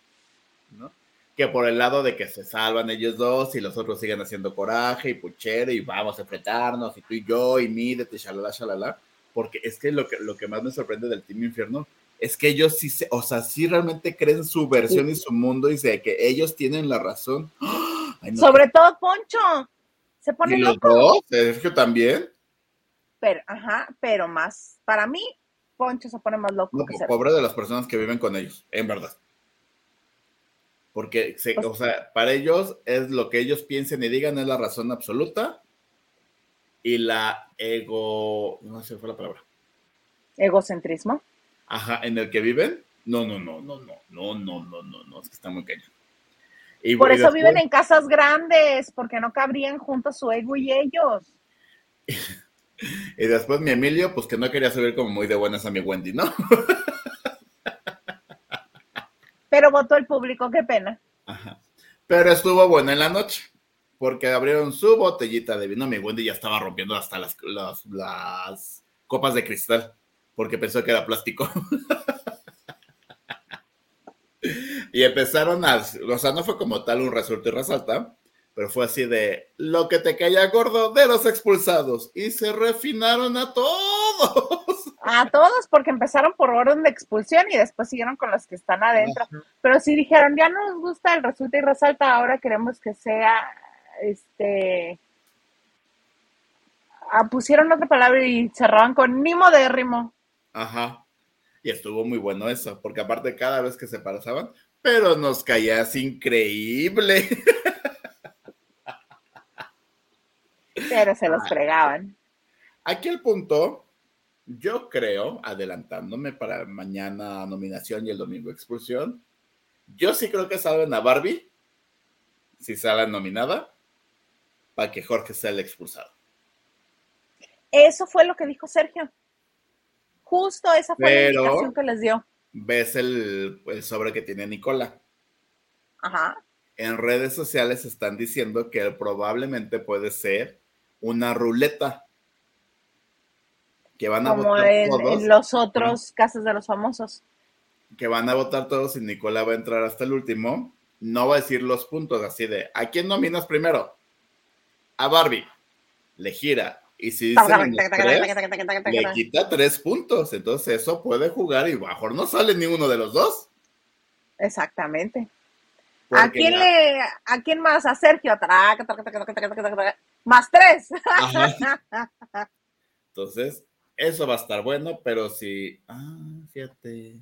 ¿No? Que por el lado de que se salvan ellos dos y los otros siguen haciendo coraje y puchero y vamos a enfrentarnos y tú y yo y mídete, shalala, shalala, porque es que lo que, lo que más me sorprende del Team Infierno es que ellos sí, se, o sea, sí realmente creen su versión y su mundo y sé que ellos tienen la razón. Sobre todo Poncho, se pone ¿Y loco. Los dos? Sergio también. Pero, ajá, pero más, para mí, Poncho se pone más loco. No, pobre de las personas que viven con ellos, en verdad. Porque, pues o sea, para ellos es lo que ellos piensen y digan es la razón absoluta y la ego, no sé, fue la palabra. Egocentrismo. Ajá, en el que viven. No, no, no, no, no, no, no, no, no, no, es que está muy cañón. Y, Por eso viven en casas grandes, porque no cabrían juntos su ego y ellos. y después mi Emilio, pues que no quería subir como muy de buenas a mi Wendy, ¿no? Pero votó el público, qué pena. Ajá. Pero estuvo bueno en la noche, porque abrieron su botellita de vino. Mi Wendy ya estaba rompiendo hasta las, las, copas de cristal, porque pensó que era plástico. y empezaron a, o sea, no fue como tal un resuelto y resalta, pero fue así de lo que te caía gordo de los expulsados y se refinaron a todos. A todos, porque empezaron por orden de expulsión y después siguieron con los que están adentro. Pero sí dijeron, ya no nos gusta el resulta y resalta, ahora queremos que sea, este, ah, pusieron otra palabra y cerraban con ni modérrimo. Ajá. Y estuvo muy bueno eso, porque aparte cada vez que se paraban, pero nos caías increíble. Pero se los fregaban. Aquí el punto yo creo, adelantándome para mañana nominación y el domingo expulsión, yo sí creo que salven a Barbie, si sale nominada, para que Jorge sea el expulsado. Eso fue lo que dijo Sergio. Justo esa fue la indicación que les dio. Ves el, el sobre que tiene Nicola. Ajá. En redes sociales están diciendo que probablemente puede ser una ruleta que van a votar en, todos. en los otros casos de los famosos. Que van a votar todos y Nicola va a entrar hasta el último. No va a decir los puntos así de ¿a quién nominas primero? A Barbie. Le gira. Y si dice le quita tres puntos. Entonces eso puede jugar y mejor no sale ninguno de los dos. Exactamente. ¿A quién le, a quién más? A Sergio. Más tres. Entonces, eso va a estar bueno, pero si. Ah, fíjate.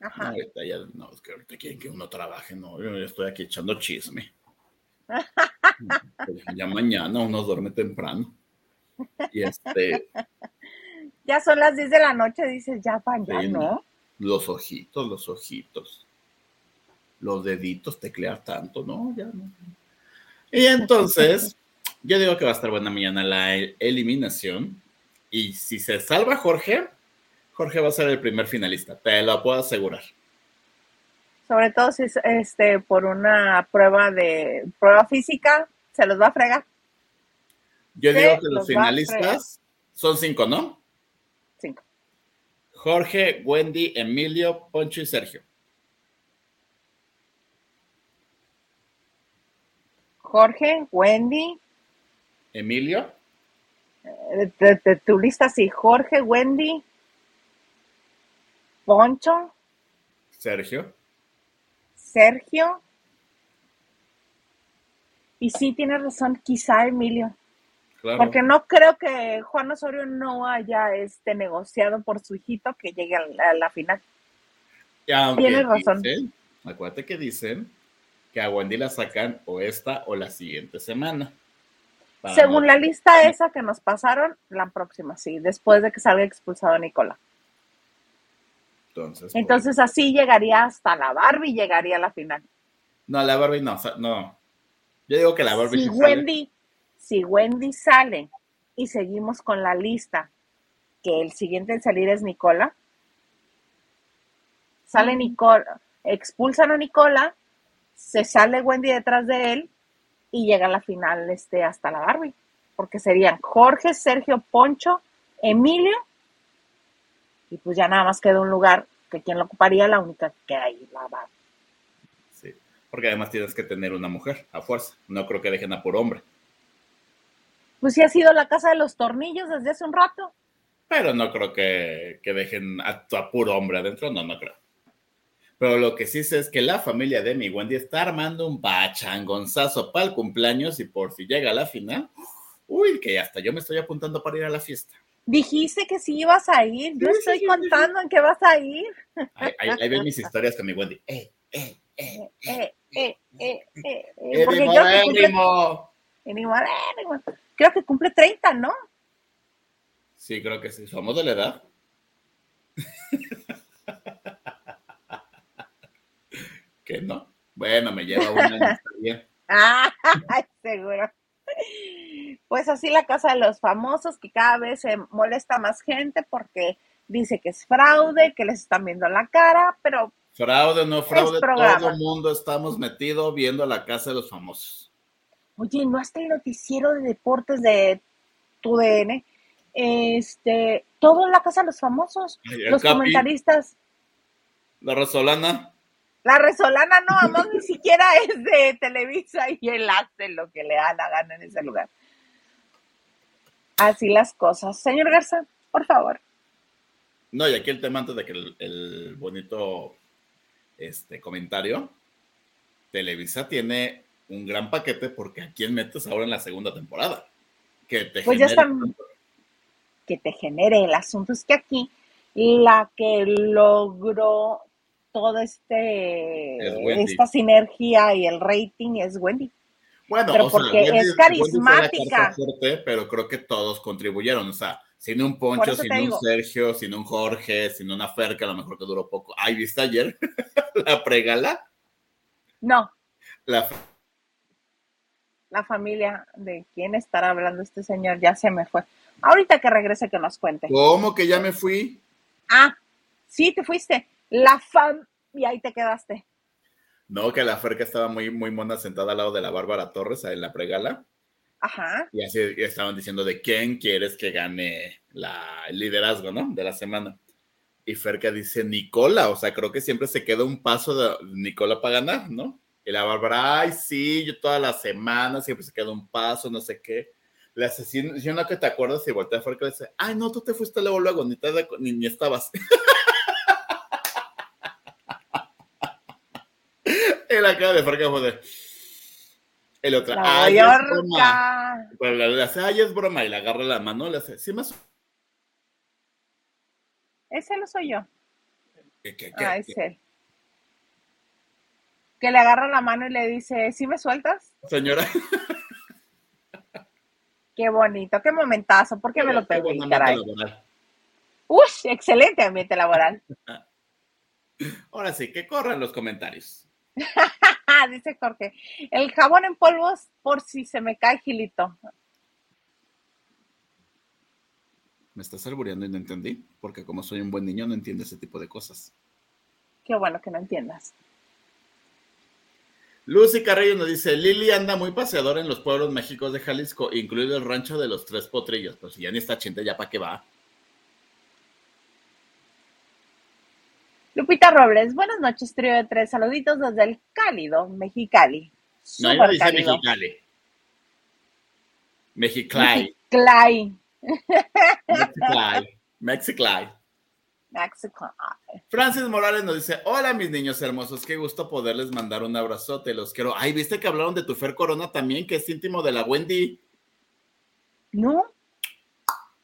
Ajá. ahorita ya, no, es que ahorita quieren que uno trabaje, no, yo estoy aquí echando chisme. ya mañana uno duerme temprano. Y este. Ya son las 10 de la noche, dices, ya para allá, ¿no? Los ojitos, los ojitos. Los deditos, teclear tanto, ¿no? Ya no. Y entonces, yo digo que va a estar buena mañana la eliminación. Y si se salva Jorge, Jorge va a ser el primer finalista, te lo puedo asegurar. Sobre todo si es este por una prueba de prueba física, se los va a fregar. Yo digo que los, finalistas son cinco, ¿no? Cinco. Jorge, Wendy, Emilio, Poncho y Sergio. Jorge, Wendy, Emilio. De, tu lista, sí. Jorge, Wendy. Poncho, Sergio. Sergio. Y sí, tiene razón, quizá Emilio. Claro. Porque no creo que Juan Osorio no haya este negociado por su hijito que llegue a la, a la final. Tienes razón. dicen, acuérdate que dicen que a Wendy la sacan o esta o la siguiente semana. Para Según la lista esa que nos pasaron, la próxima, sí, después de que salga expulsado Nicola. Entonces, pues, Entonces así llegaría hasta la Barbie, llegaría a la final. no, la Barbie no, no. Yo digo que la Barbie Si sí sale. Wendy, si Wendy sale y seguimos con la lista, que el siguiente en salir es Nicola, sale Nicola, expulsan a Nicola, se sale Wendy detrás de él y llega a la final este, hasta la Barbie, porque serían Jorge, Sergio, Poncho, Emilio, y pues ya nada más queda un lugar que quien lo ocuparía, la única que hay, la Barbie. Sí, porque además tienes que tener una mujer a fuerza. No creo que dejen a por hombre. Pues sí ha sido la casa de los tornillos desde hace un rato. Pero no creo que, que dejen a, a puro hombre adentro, no, no creo. Pero lo que sí sé es que la familia de mi Wendy está armando un pachangonzazo para el cumpleaños y por si llega a la final, uy, que hasta yo me estoy apuntando para ir a la fiesta. Dijiste que sí ibas a ir. Yo Sí, estoy sí, sí, contando en qué vas a ir. Ahí, ahí- ahí ven mis historias con mi Wendy. Eh, eh, eh, Eh, eh, eh, eh, eh, eh, porque creo que cumple, creo que cumple 30, ¿no? Sí, creo que sí. Somos de la edad. ¿Qué no? Bueno, me lleva un año, bien. Ah, seguro. Pues así la casa de los famosos, que cada vez se molesta más gente porque dice que es fraude, que les están viendo la cara, pero Fraude, no fraude, todo el mundo estamos metido viendo la casa de los famosos. Oye, ¿no hasta el noticiero de deportes de tu DN? Este, todo en la casa de los famosos, Ay, los Capi. comentaristas. La Resolana, La Resolana no, además ni siquiera es de Televisa y él hace lo que le da la gana en ese lugar. Así las cosas. Señor Garza, por favor. no, y aquí el tema antes de que el, el bonito este comentario, Televisa tiene un gran paquete porque a quién metes ahora en la segunda temporada. Que te Pues ya están, que te genere. El asunto es que aquí la que logró toda este, Es esta sinergia y el rating es Wendy. Bueno, Pero o porque es Wendy- carismática. fuerte, pero creo que todos contribuyeron. O sea, sin un Poncho, sin un digo. Sergio, sin un Jorge, sin una Fer, que a lo mejor que duró poco. Ay, ¿viste ayer la pregala? No, La la familia de quién estará hablando este señor ya se me fue. Ahorita que regrese que nos cuente. ¿Cómo que ya me fui? Ah, sí, te fuiste. La fam y ahí te quedaste. No, que la Fer que estaba muy, muy mona sentada al lado de la Bárbara Torres en la pregala. Ajá. Y así estaban diciendo de quién quieres que gane la, el liderazgo, ¿no? De la semana. Y Ferca dice Nicola, o sea, creo que siempre se queda un paso de Nicola para ganar, ¿no? Y la Bárbara, ay, sí, yo toda la semana siempre se queda un paso, no sé qué. Le asesino, yo no que te acuerdas y voltea a Ferca y dice, ay, no, tú te fuiste luego, luego, ni, te, ni, ni estabas. y la cara de fue de... El otro, ay, es broma. Pero le le hace, ay, es broma, y le agarra la mano, le hace, sí me... Ese no soy yo. ¿Qué, qué, qué, Ah, es qué? él. Que le agarra la mano y le dice, ¿sí me sueltas? Señora, Qué bonito, qué momentazo, ¿por qué me lo perdí, caray? laboral. Uy, excelente ambiente laboral. Ahora sí, que corran los comentarios. Dice Jorge, el jabón en polvos por si se me cae Gilito. Me estás albureando y no entendí, porque como soy un buen niño no entiendo ese tipo de cosas. Qué bueno que no entiendas. Lucy Carrillo nos dice, Lili anda muy paseadora en los pueblos mágicos de Jalisco, incluido el rancho de los tres potrillos. Pues si ya ni está chinte, ya para qué va. Lupita Robles, buenas noches, trío de tres saluditos desde el cálido Mexicali. No, no dice cálido. Mexicali. Mexicali. Mexicali. Mexicali. Mexicali. Mexico. Francis Morales nos dice: Hola, mis niños hermosos, qué gusto poderles mandar un abrazote, los quiero. Ay, ¿viste que hablaron de tu Fer Corona también, que es íntimo de la Wendy? ¿No?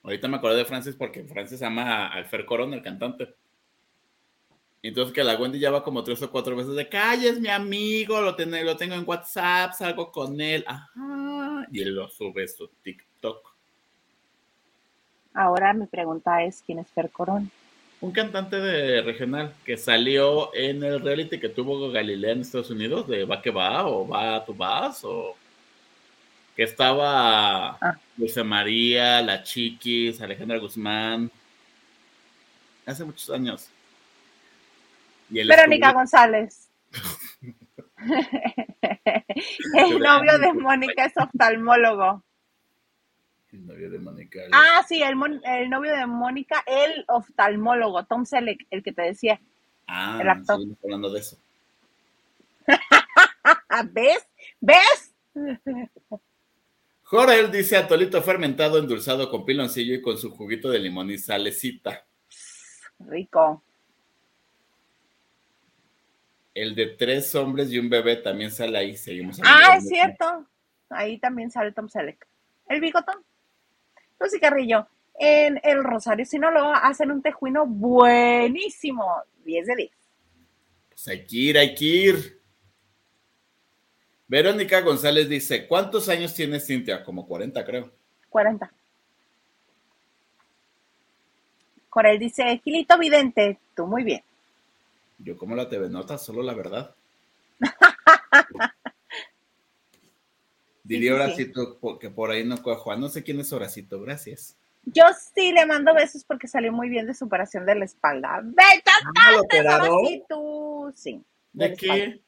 Ahorita me acordé de Francis porque Francis ama al Fer Corona, el cantante. Entonces que la Wendy ya va como tres o cuatro veces de calle, es mi amigo, lo, lo tengo en WhatsApp, salgo con él. Ajá. Y él lo sube su TikTok. Ahora mi pregunta es, ¿quién es Fer Corona? Un cantante de regional que salió en el reality que tuvo Galilea en Estados Unidos, de Va que va, o Va tu vas, o que estaba ah. Dulce María, La Chiquis, Alejandra Guzmán, hace muchos años. Verónica González. el novio de Mónica es oftalmólogo. El novio de Mónica. Ah, sí, el, novio de Mónica, el oftalmólogo, Tom Selleck, el que te decía. Ah, el actor. hablando de eso. ¿Ves? ¿Ves? Jorel dice atolito fermentado endulzado con piloncillo y con su juguito de limón y salecita. Rico. El de tres hombres y un bebé también sale ahí. Seguimos. Ah, es cierto. Ahí también sale Tom Selleck. El bigotón. Lucy Carrillo. En el Rosario lo hacen un tejuino buenísimo. 10 de 10. Pues hay que ir, hay que ir. Verónica González dice, ¿cuántos años tienes, Cintia? Como 40, creo. 40. Corel dice, Gilito Vidente, tú muy bien. Yo como la TV Nota, solo la verdad. Diría Horacito que por ahí no cojo. No sé quién es Horacito, gracias. Yo sí le mando besos porque salió muy bien de su operación de la espalda. ¡Vete ah, Horacito! Sí. ¿De, qué?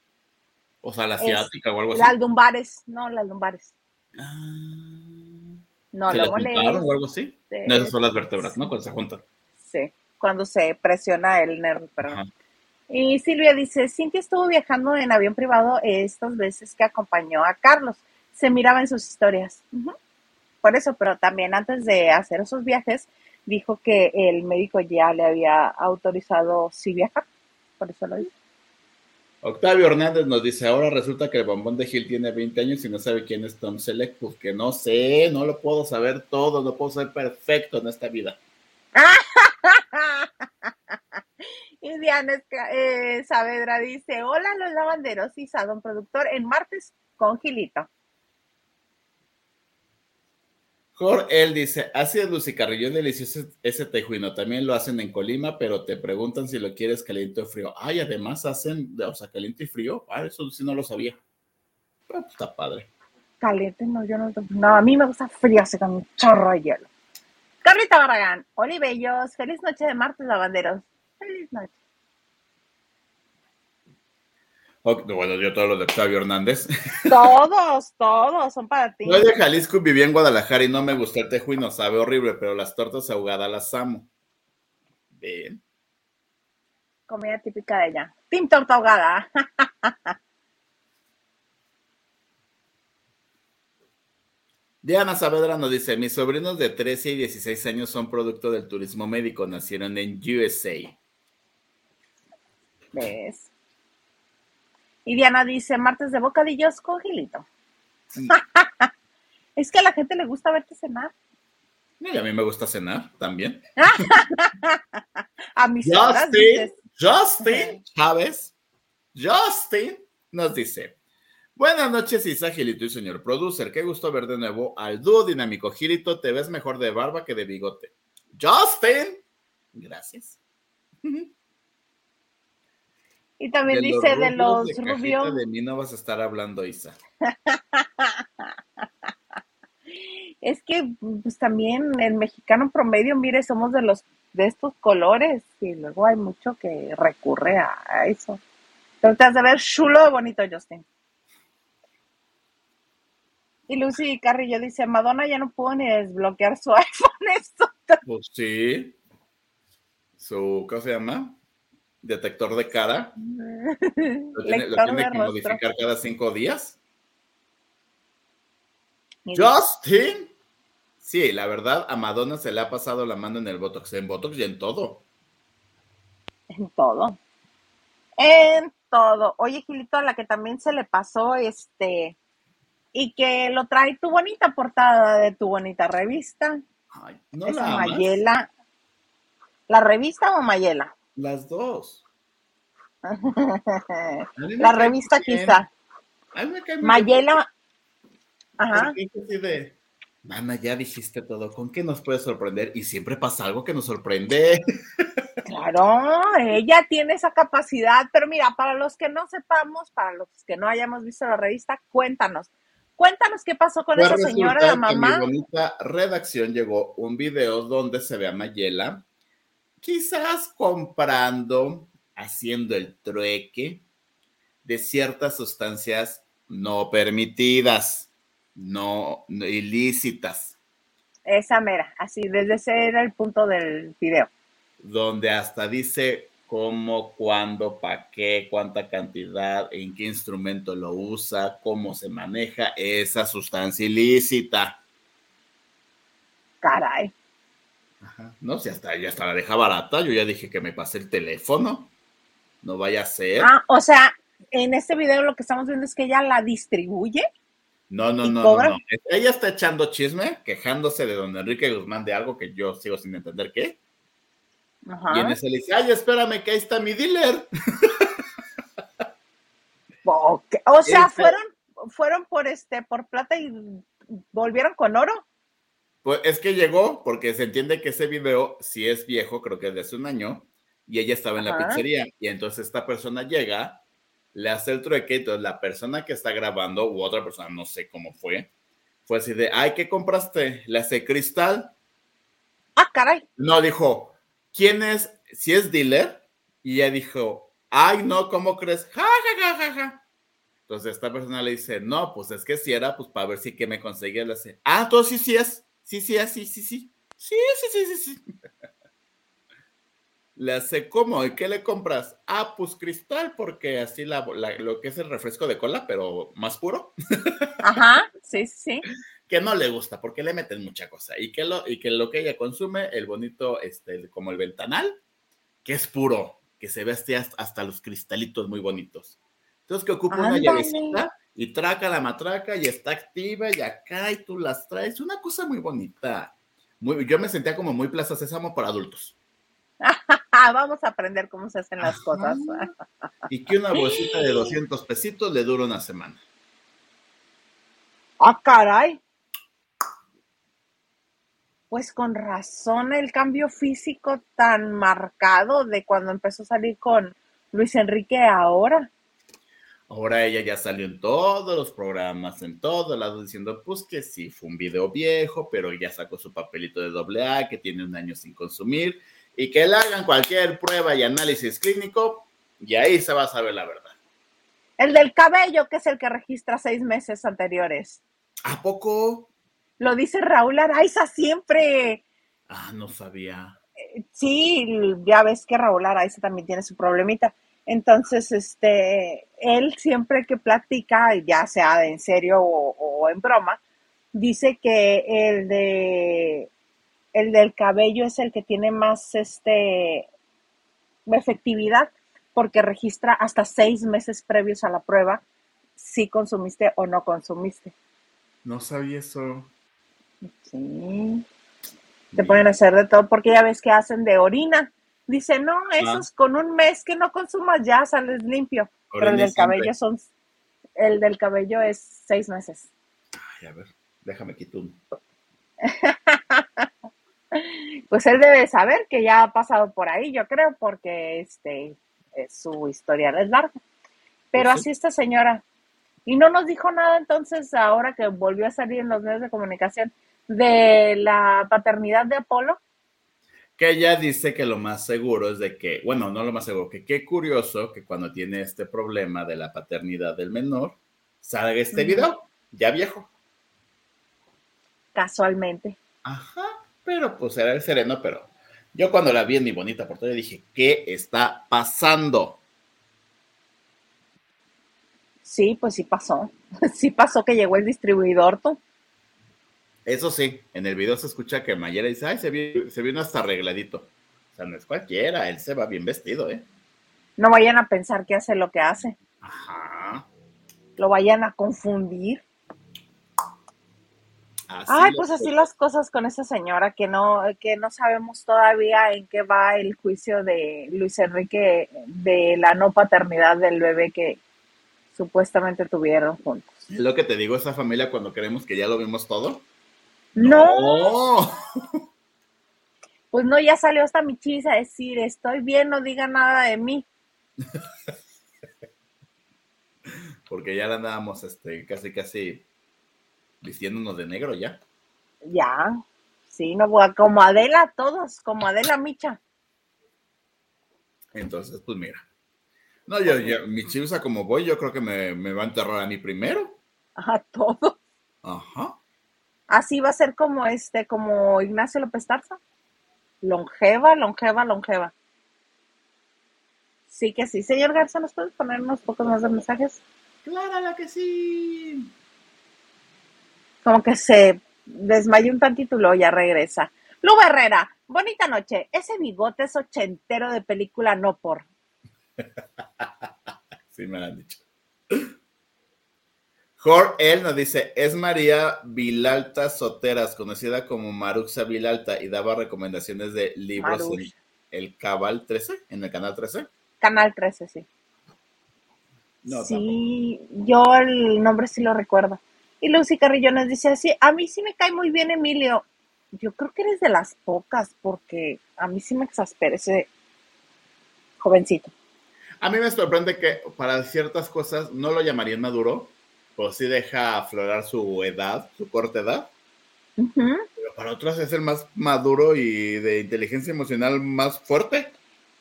O sea, la asiática o algo así. Las lumbares, no, las lumbares. Ah, no, luego le. o algo así? No, esas son las vértebras, ¿no? Cuando se juntan. Sí, cuando se presiona el nervio, perdón. Y Silvia dice, Cintia estuvo viajando en avión privado estas veces que acompañó a Carlos. Se miraba en sus historias. Por eso, pero también antes de hacer esos viajes, dijo que el médico ya le había autorizado sí viajar. Por eso lo dice. Octavio Hernández nos dice, ahora resulta que el bombón de Gil tiene 20 años y no sabe quién es Tom Selleck, pues que no sé, no lo puedo saber todo, no puedo ser perfecto en esta vida. y Diana eh, Saavedra dice, hola los lavanderos y Sadon productor en martes con Gilito. Jorge, él dice, así es Lucy Carrillo, delicioso ese tejuino, también lo hacen en Colima, pero te preguntan si lo quieres caliente o frío. Ay, además hacen, o sea, caliente y frío, ah, eso sí no lo sabía. Pero pues, está padre. Caliente, no, yo no, no, a mí me gusta frío, así con un chorro de hielo. Carlita Barragán, Olibellos, feliz noche de martes lavanderos. Feliz noche. bueno, yo todos los de Octavio Hernández. Todos, todos son para ti. Soy de Jalisco y viví en Guadalajara y no me gusta el tejuino, sabe horrible, pero las tortas ahogadas las amo. Bien. Comida típica de ella. Tim torta ahogada. Diana Saavedra nos dice, mis sobrinos de 13 y 16 años son producto del turismo médico, nacieron en USA. ¿Ves? Y Diana dice, martes de bocadillos con Gilito. es que a la gente le gusta verte cenar. Y a mí me gusta cenar también. a mis Justin, Justin Chávez, Justin nos dice, buenas noches Isa Gilito y señor producer, qué gusto ver de nuevo al dúo dinámico Gilito, te ves mejor de barba que de bigote. Justin, gracias. Y también dice de los rubios. De mí no vas a estar hablando, Isa. es que pues también el mexicano promedio, mire, somos de los de estos colores y luego hay mucho que recurre a, eso. Pero te has de ver chulo de bonito, Justin. Y Lucy Carrillo dice, Madonna ya no pudo ni desbloquear su iPhone. Esto. Pues sí. Su, ¿cómo se llama? Detector de cara. Lo tiene, que modificar cada cinco días. Justin. Sí, la verdad, a Madonna se le ha pasado la mano en el Botox, en Botox y en todo. En todo. En todo. Oye, Gilito, a la que también se le pasó, este, y que lo trae tu bonita portada de tu bonita revista. Ay, ¿no Esa la? Mayela. ¿La revista o Mayela? Las dos. La revista bien. quizá. Mayela. Ajá. De, Mana, ya dijiste todo, ¿con qué nos puede sorprender? Y siempre pasa algo que nos sorprende. Claro, ella tiene esa capacidad, pero mira, para los que no sepamos, para los que no hayamos visto la revista, cuéntanos. Cuéntanos qué pasó con Pues esa señora, la mamá. mi bonita redacción llegó un video donde se ve a Mayela, quizás comprando, haciendo el trueque de ciertas sustancias no permitidas, no, no ilícitas, Esa mera, así, desde ese era el punto del video. donde hasta dice cómo, cuándo, para qué, cuánta cantidad, en qué instrumento lo usa, cómo se maneja esa sustancia ilícita. Caray. Ajá. No, si hasta ya hasta la deja barata, yo ya dije que me pasé el teléfono. No vaya a ser. Ah, o sea, en este video lo que estamos viendo es que ella la distribuye. no, no, ¿y no, no, no. Ella está echando chisme, quejándose de don Enrique Guzmán de algo que yo sigo sin entender qué. Y en Ajá. eso le dice, ay, espérame, que ahí está mi dealer. O sea, Este- fueron, fueron por este, por plata y volvieron con oro. Pues es que llegó, porque se entiende que ese video, si es viejo, creo que es de hace un año, y ella estaba en la pizzería, y entonces esta persona llega, le hace el trueque, entonces la persona que está grabando, u otra persona, no sé cómo fue, fue así de, ay, ¿qué compraste? Le hace cristal. Ah, caray. No, dijo, ¿quién es? Si es dealer, y ella dijo, ay, no, ¿cómo crees? Ja, ja, ja, ja, ja. Entonces esta persona le dice, no, pues es que si era, pues para ver si que me conseguía, le hace, ah, entonces sí, sí es, Sí, sí, así, sí, sí. Sí, sí, sí, sí, sí. Le hace como, ¿y qué le compras? Ah, pues cristal, porque así lo que es el refresco de cola, pero más puro. Ajá, sí, sí. Que no le gusta, porque le meten mucha cosa. Y que lo, y que, lo que ella consume, el bonito, este, como el ventanal, que es puro, que se ve hasta, hasta los cristalitos muy bonitos. Entonces, que ocupa Ándale. una llavecita y traca la matraca y está activa y acá y tú las traes. Una cosa muy bonita. Muy, yo me sentía como muy Plaza Sésamo para adultos. Vamos a aprender cómo se hacen las Ajá. cosas. Y que una bolsita de 200 pesitos le dura una semana. Ah, caray. Pues con razón el cambio físico tan marcado de cuando empezó a salir con Luis Enrique ahora. Ahora ella ya salió en todos los programas, en todos lados, diciendo pues que sí, fue un video viejo, pero ya sacó su papelito de doble A, que tiene un año sin consumir, y que le hagan cualquier prueba y análisis clínico, y ahí se va a saber la verdad. El del cabello, que es el que registra seis meses anteriores. ¿A poco? Lo dice Raúl Araiza siempre. Ah, no sabía. Sí, ya ves que Raúl Araiza también tiene su problemita. Entonces, este, él siempre que platica, ya sea en serio o, o en broma, dice que el de el del cabello es el que tiene más este efectividad porque registra hasta seis meses previos a la prueba si consumiste o no consumiste. No sabía eso. Sí. Te pueden hacer de todo porque ya ves que hacen de orina. Dice, no, Ah. esos con un mes que no consumas ya sales limpio. Pero el del siempre. cabello son, el del cabello es seis meses. Ay, a ver, déjame quitar uno. Pues él debe saber que ya ha pasado por ahí, yo creo, porque este es su historial es largo. Pero Pues sí. así esta señora. Y no nos dijo nada entonces, ahora que volvió a salir en los medios de comunicación, de la paternidad de Apolo. Que ella dice que lo más seguro es de que, bueno, no lo más seguro, que qué curioso que cuando tiene este problema de la paternidad del menor, salga este video, ya viejo. Casualmente. Ajá, pero pues era el sereno, pero yo cuando la vi en mi bonita portada dije, ¿qué está pasando? Sí, pues sí pasó. Sí pasó que llegó el distribuidor, tú. Eso sí, en el video se escucha que Mayera dice, ay, se vino, se vino hasta arregladito. sea, no es cualquiera, él se va bien vestido, ¿eh? No vayan a pensar que hace lo que hace. Ajá. Lo vayan a confundir. Así Ay, pues así las cosas con esa señora que no, que no sabemos todavía en qué va el juicio de Luis Enrique de la no paternidad del bebé que supuestamente tuvieron juntos. Es lo que te digo, esa familia cuando creemos que ya lo vimos todo. No, ¡No! pues no, ya salió hasta mi chis a decir, estoy bien, no diga nada de mí. Porque ya la andábamos este, casi, casi vistiéndonos de negro ya. Ya, sí, no, como Adela, todos, como Adela Micha. Entonces, pues mira. No, yo, yo, mi chiusa como voy, yo creo que me, me va a enterrar a mí primero. A todos. Ajá. Así va a ser como este, como Ignacio López Tarza. Longeva, longeva, longeva. Sí que sí. Señor Garza, ¿nos puedes poner unos pocos más de mensajes? Claro, la que sí. Como que se desmayó un tantito y luego ya regresa. Lu Herrera, bonita noche. Ese bigote es ochentero de película no por. Sí, me lo han dicho. Jor él nos dice, es María Vilalta Soteras, conocida como Maruxa Vilalta, y daba recomendaciones de libros en el Cabal 13, en el canal 13. Canal 13, sí. No, sí, yo el nombre sí lo recuerdo. Y Lucy Carrillo nos dice así, a mí sí me cae muy bien Emilio. Yo creo que eres de las pocas, porque a mí sí me exaspera ese jovencito. A mí me sorprende que para ciertas cosas no lo llamarían maduro, pero sí deja aflorar su edad, su corta edad. Pero para otras es el más maduro y de inteligencia emocional más fuerte.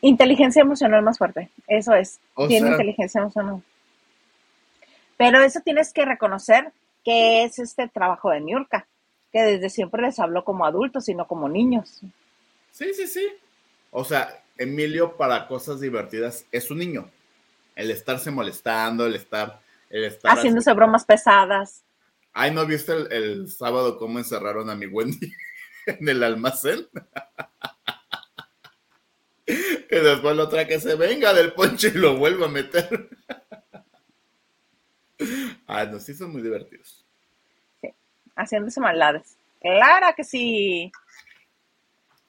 Inteligencia emocional más fuerte, eso es. O Tiene sea- inteligencia emocional. Pero eso tienes que reconocer que es este trabajo de Niurka, que desde siempre les habló como adultos y no como niños. Sí, sí, sí. O sea, Emilio para cosas divertidas es un niño. El estarse molestando, el estar... El Haciéndose bromas pesadas. Ay, ¿no viste el, el sábado cómo encerraron a mi Wendy en el almacén? y después la otra que se venga del ponche y lo vuelva a meter. Ay, no, sí son muy divertidos. haciéndose maldades. Claro que sí.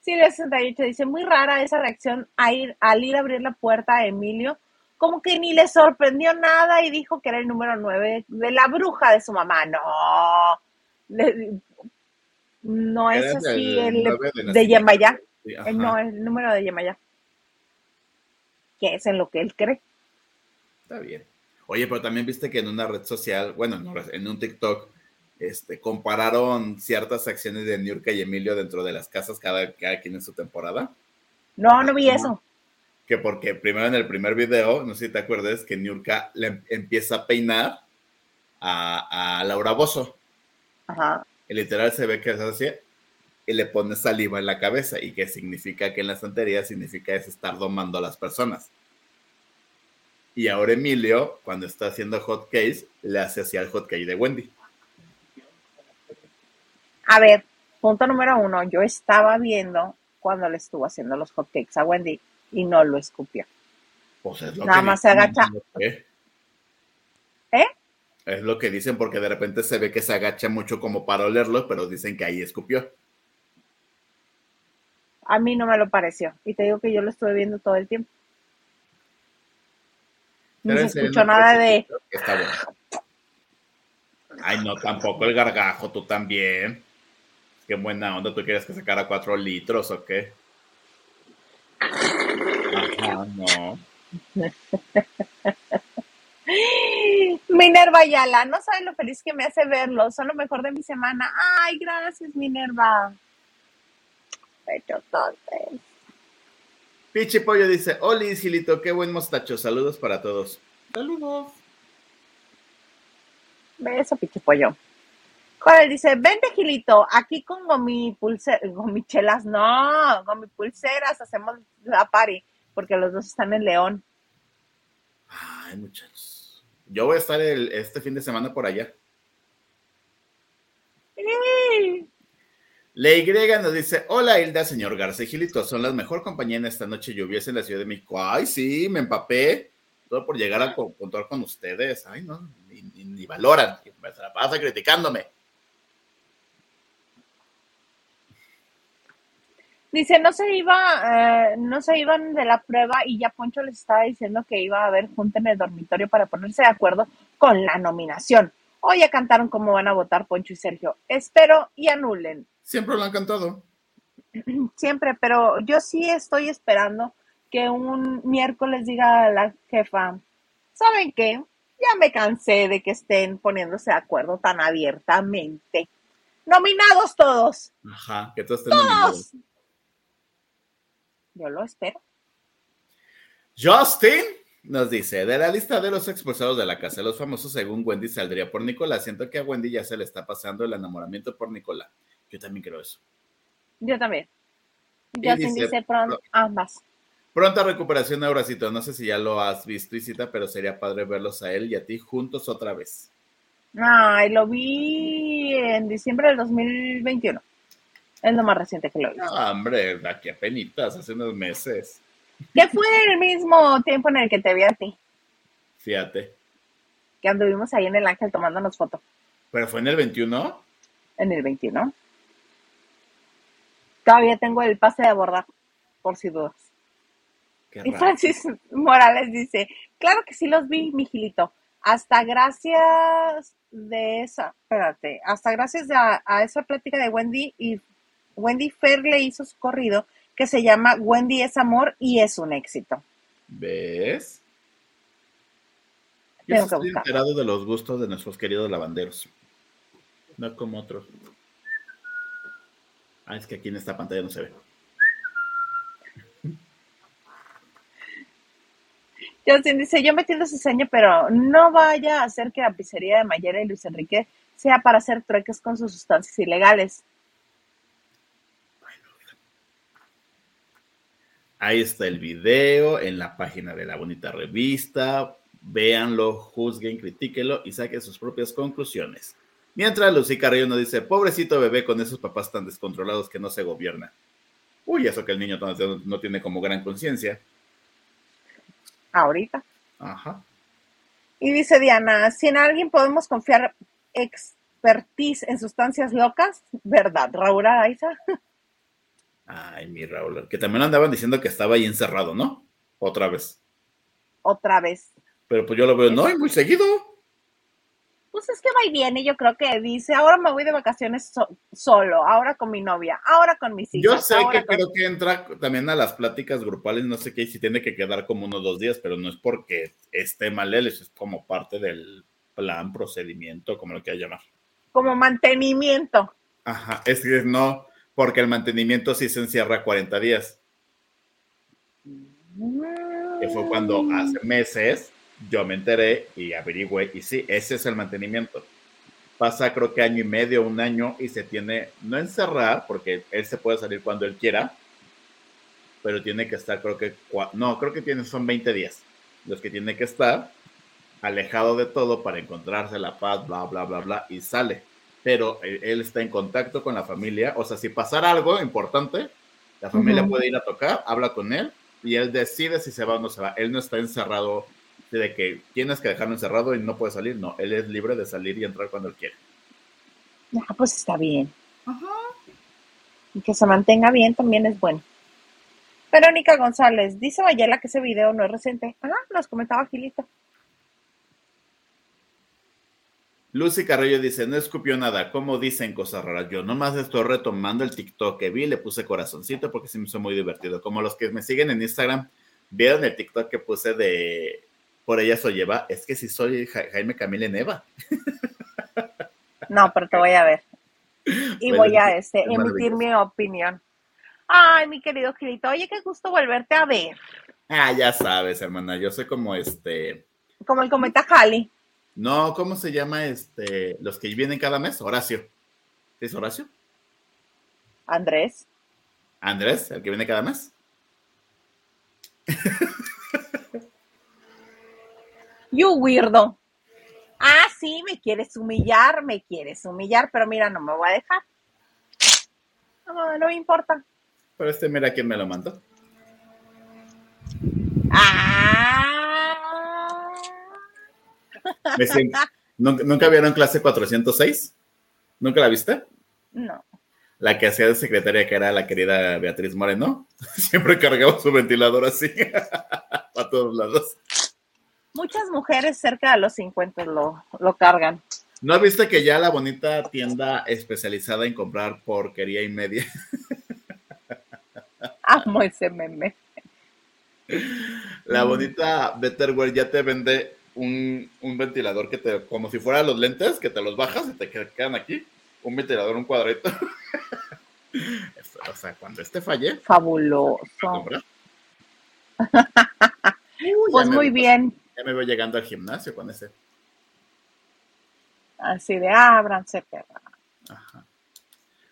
Silvia 68 dice, muy rara esa reacción a ir, al ir a abrir la puerta a Emilio, como que ni le sorprendió nada y dijo que era el número 9 de la bruja de su mamá. No, Le- no es Era así el de. Yemayá, Sí, Eh, no, el número de Yemayá, que es en lo que él cree. Está bien. Oye, pero también viste que en una red social, bueno, no, en un TikTok, este, compararon ciertas acciones de Niurka y Emilio dentro de las casas, cada, cada quien en su temporada. No, no vi eso. Que porque primero en el primer video, no sé si te acuerdas, que Niurka le em- empieza a peinar a, a Laura Bozo. Ajá. Y literal se ve que es así y le pone saliva en la cabeza. ¿Y que significa que en la santería significa es estar domando a las personas? Y ahora Emilio, cuando está haciendo hot case, le hace así al hot cake de Wendy. A ver, punto número uno, yo estaba viendo cuando le estuvo haciendo los hotcakes a Wendy y no lo escupió. Pues es lo Nada que más se agacha. no. ¿Eh? Es lo que dicen porque de repente se ve que se agacha mucho como para olerlo, pero dicen que ahí escupió. A mí no me lo pareció. Y te digo que yo lo estuve viendo todo el tiempo. Pero se escuchó no nada de... que Está bueno. Ay, no, tampoco el gargajo, tú también. Qué buena onda, ¿tú quieres que sacara cuatro litros o qué? Ajá, no. Minerva Ayala, no saben lo feliz que me hace verlo. Son lo mejor de mi semana. Ay, gracias, Minerva. Pero entonces... Pichi Pollo dice, Oli, Gilito, qué buen mostacho. Saludos para todos. Saludos. Beso, pichipollo. Joder, dice, vente, Gilito, aquí con mi pulseras, con mis chelas, no, con mis pulseras hacemos la party, porque los dos están en León. Ay, muchachos. Yo voy a estar el- este fin de semana por allá. La Y nos dice, hola Hilda, señor Garza y Gilito, son la mejor compañía en esta noche lluviosa en la Ciudad de México. Ay, sí, me empapé. Todo por llegar a contar con ustedes. Ay, no, ni, valoran. Me la pasa criticándome. Dice, no se iba, eh, no se iban de la prueba y ya Poncho les estaba diciendo que iba a haber junta en el dormitorio para ponerse de acuerdo con la nominación. Hoy ya cantaron cómo van a votar Poncho y Sergio. Espero y anulen. Siempre lo han cantado. Siempre, pero yo sí estoy esperando que un miércoles diga a la jefa, ¿saben qué? Ya me cansé de que estén poniéndose de acuerdo tan abiertamente. Nominados todos. Ajá, que todos estén nominados. Yo lo espero. Justin nos dice, de la lista de los expulsados de la casa de los famosos, según Wendy, saldría por Nicolás. Siento que a Wendy ya se le está pasando el enamoramiento por Nicolás. Yo también creo eso. Yo también. Justin dice, pronto, ambas. Pronta recuperación, Auracito. No sé si ya lo has visto, Isita, pero sería padre verlos a él y a ti juntos otra vez. Ay, lo vi en diciembre del 2021. Es lo más reciente que lo vi. No, hombre, aquí a penitas, hace unos meses. Que fue el mismo tiempo en el que te vi a ti. Fíjate. Que anduvimos ahí en el ángel tomándonos fotos. ¿Pero fue en el 21? En el 21. Todavía tengo el pase de abordar, por si dudas. y Francis Morales dice, claro que sí los vi, mijilito. Hasta gracias de esa, espérate, hasta gracias a, a esa plática de Wendy y Wendy Fer le hizo su corrido que se llama Wendy es amor y es un éxito. ¿Ves? Yo estoy enterado de los gustos de nuestros queridos lavanderos. No como otros. Ah, es que aquí en esta pantalla no se ve. Justin dice, yo metiendo cizaña, pero no vaya a hacer que la pizzería de Mayera y Luis Enrique sea para hacer trueques con sus sustancias ilegales. Ahí está el video en la página de la bonita revista. Véanlo, juzguen, critíquenlo y saquen sus propias conclusiones. Mientras Lucy Carrillo nos dice, pobrecito bebé con esos papás tan descontrolados que no se gobierna. Uy, eso que el niño no tiene como gran conciencia. Ahorita. Ajá. Y dice Diana, si en alguien podemos confiar expertise en sustancias locas, ¿verdad, Raúl Araiza? Ay, mi Raúl, que también andaban diciendo que estaba ahí encerrado, ¿no? Otra vez. Otra vez. Pero pues yo lo veo, no, y muy seguido. Pues es que va y viene, yo creo que dice, ahora me voy de vacaciones solo, ahora con mi novia, ahora con mis hijos. Yo sé que creo que entra también a las pláticas grupales, no sé qué, si tiene que quedar como unos dos días, pero no es porque esté mal él, es como parte del plan, procedimiento, como lo quiera llamar. Como mantenimiento. Ajá, es que no, porque el mantenimiento sí se encierra 40 días. Que fue cuando hace meses yo me enteré y averigüé y sí, ese es el mantenimiento. Pasa creo que año y medio, un año y se tiene, no encerrar, porque él se puede salir cuando él quiera, pero tiene que estar creo que, no, creo que tiene, son 20 días los que tiene que estar alejado de todo para encontrarse la paz, bla, bla, bla, bla, y sale pero él está en contacto con la familia. O sea, si pasara algo importante, la familia puede ir a tocar, habla con él y él decide si se va o no se va. Él no está encerrado de que tienes que dejarlo encerrado y no puede salir. No, él es libre de salir y entrar cuando él quiere. Ah, pues está bien. Ajá. Y que se mantenga bien también es bueno. Verónica González, dice Mayela que ese video no es reciente. Ah, nos comentaba Gilito. Lucy Carrillo dice, no escupió nada, ¿cómo dicen cosas raras? Yo nomás estoy retomando el TikTok que vi, le puse corazoncito porque sí me hizo muy divertido. Como los que me siguen en Instagram, vieron el TikTok que puse de por ella soy Eva, es que si soy Jaime Camille Neva. No, pero te voy a ver. Y voy a este, emitir mi opinión. Ay, mi querido Gilito, oye, qué gusto volverte a ver. Ah, ya sabes, hermana, yo soy como este... Como el cometa Halley. No, ¿cómo se llama este los que vienen cada mes? Horacio. ¿Es Horacio? Andrés. Andrés, el que viene cada mes. You weirdo. Ah, sí, me quieres humillar, me quieres humillar, pero mira, no me voy a dejar. No, no me importa. Pero este, mira quién me lo mandó. Ah. Me dicen, ¿Nunca, ¿Nunca vieron clase 406? ¿Nunca la viste? No. La que hacía de secretaria, que era la querida Beatriz Moreno, siempre cargaba su ventilador así, a todos lados. Muchas mujeres cerca de los 50 lo, lo cargan. ¿No viste que ya la bonita tienda especializada en comprar porquería y media? Amo ese meme. La bonita Betterware ya te vende un, un ventilador que te, como si fuera los lentes, que te los bajas y te quedan aquí. Un ventilador, un cuadrito. Esto, o sea, cuando este falle, Fabuloso. Pues muy veo- bien. Ya me voy llegando al gimnasio con ese. Así de ábranse, perra. Ajá.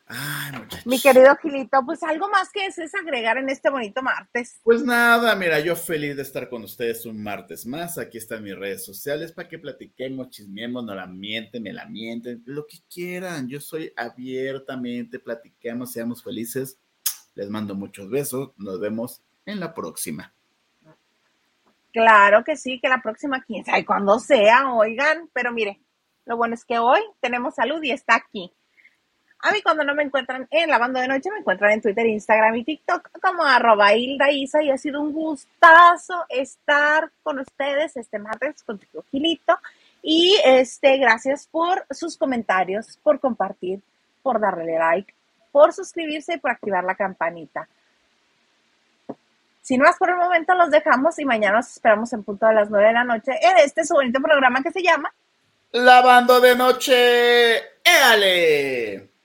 Ay, muchachos. Mi querido Gilito, pues algo más que es agregar en este bonito martes. Pues nada, mira, yo feliz de estar con ustedes un martes más. Aquí están mis redes sociales para que platiquemos, chismeemos, no la mienten, me la mienten, lo que quieran. Yo soy abiertamente, platiquemos, seamos felices. Les mando muchos besos. Nos vemos en la próxima. Claro que sí, que la próxima, quién sabe cuándo sea, oigan, pero mire, lo bueno es que hoy tenemos salud y está aquí. A mí cuando no me encuentran en la banda de noche, me encuentran en Twitter, Instagram y TikTok como arroba Hilda Isa y ha sido un gustazo estar con ustedes este martes contigo, Gilito. Y este, gracias por sus comentarios, por compartir, por darle like, por suscribirse y por activar la campanita. Sin más por el momento, los dejamos y mañana nos esperamos en punto a las 9 de la noche en este su bonito programa que se llama Lavando de noche. ¡Éale!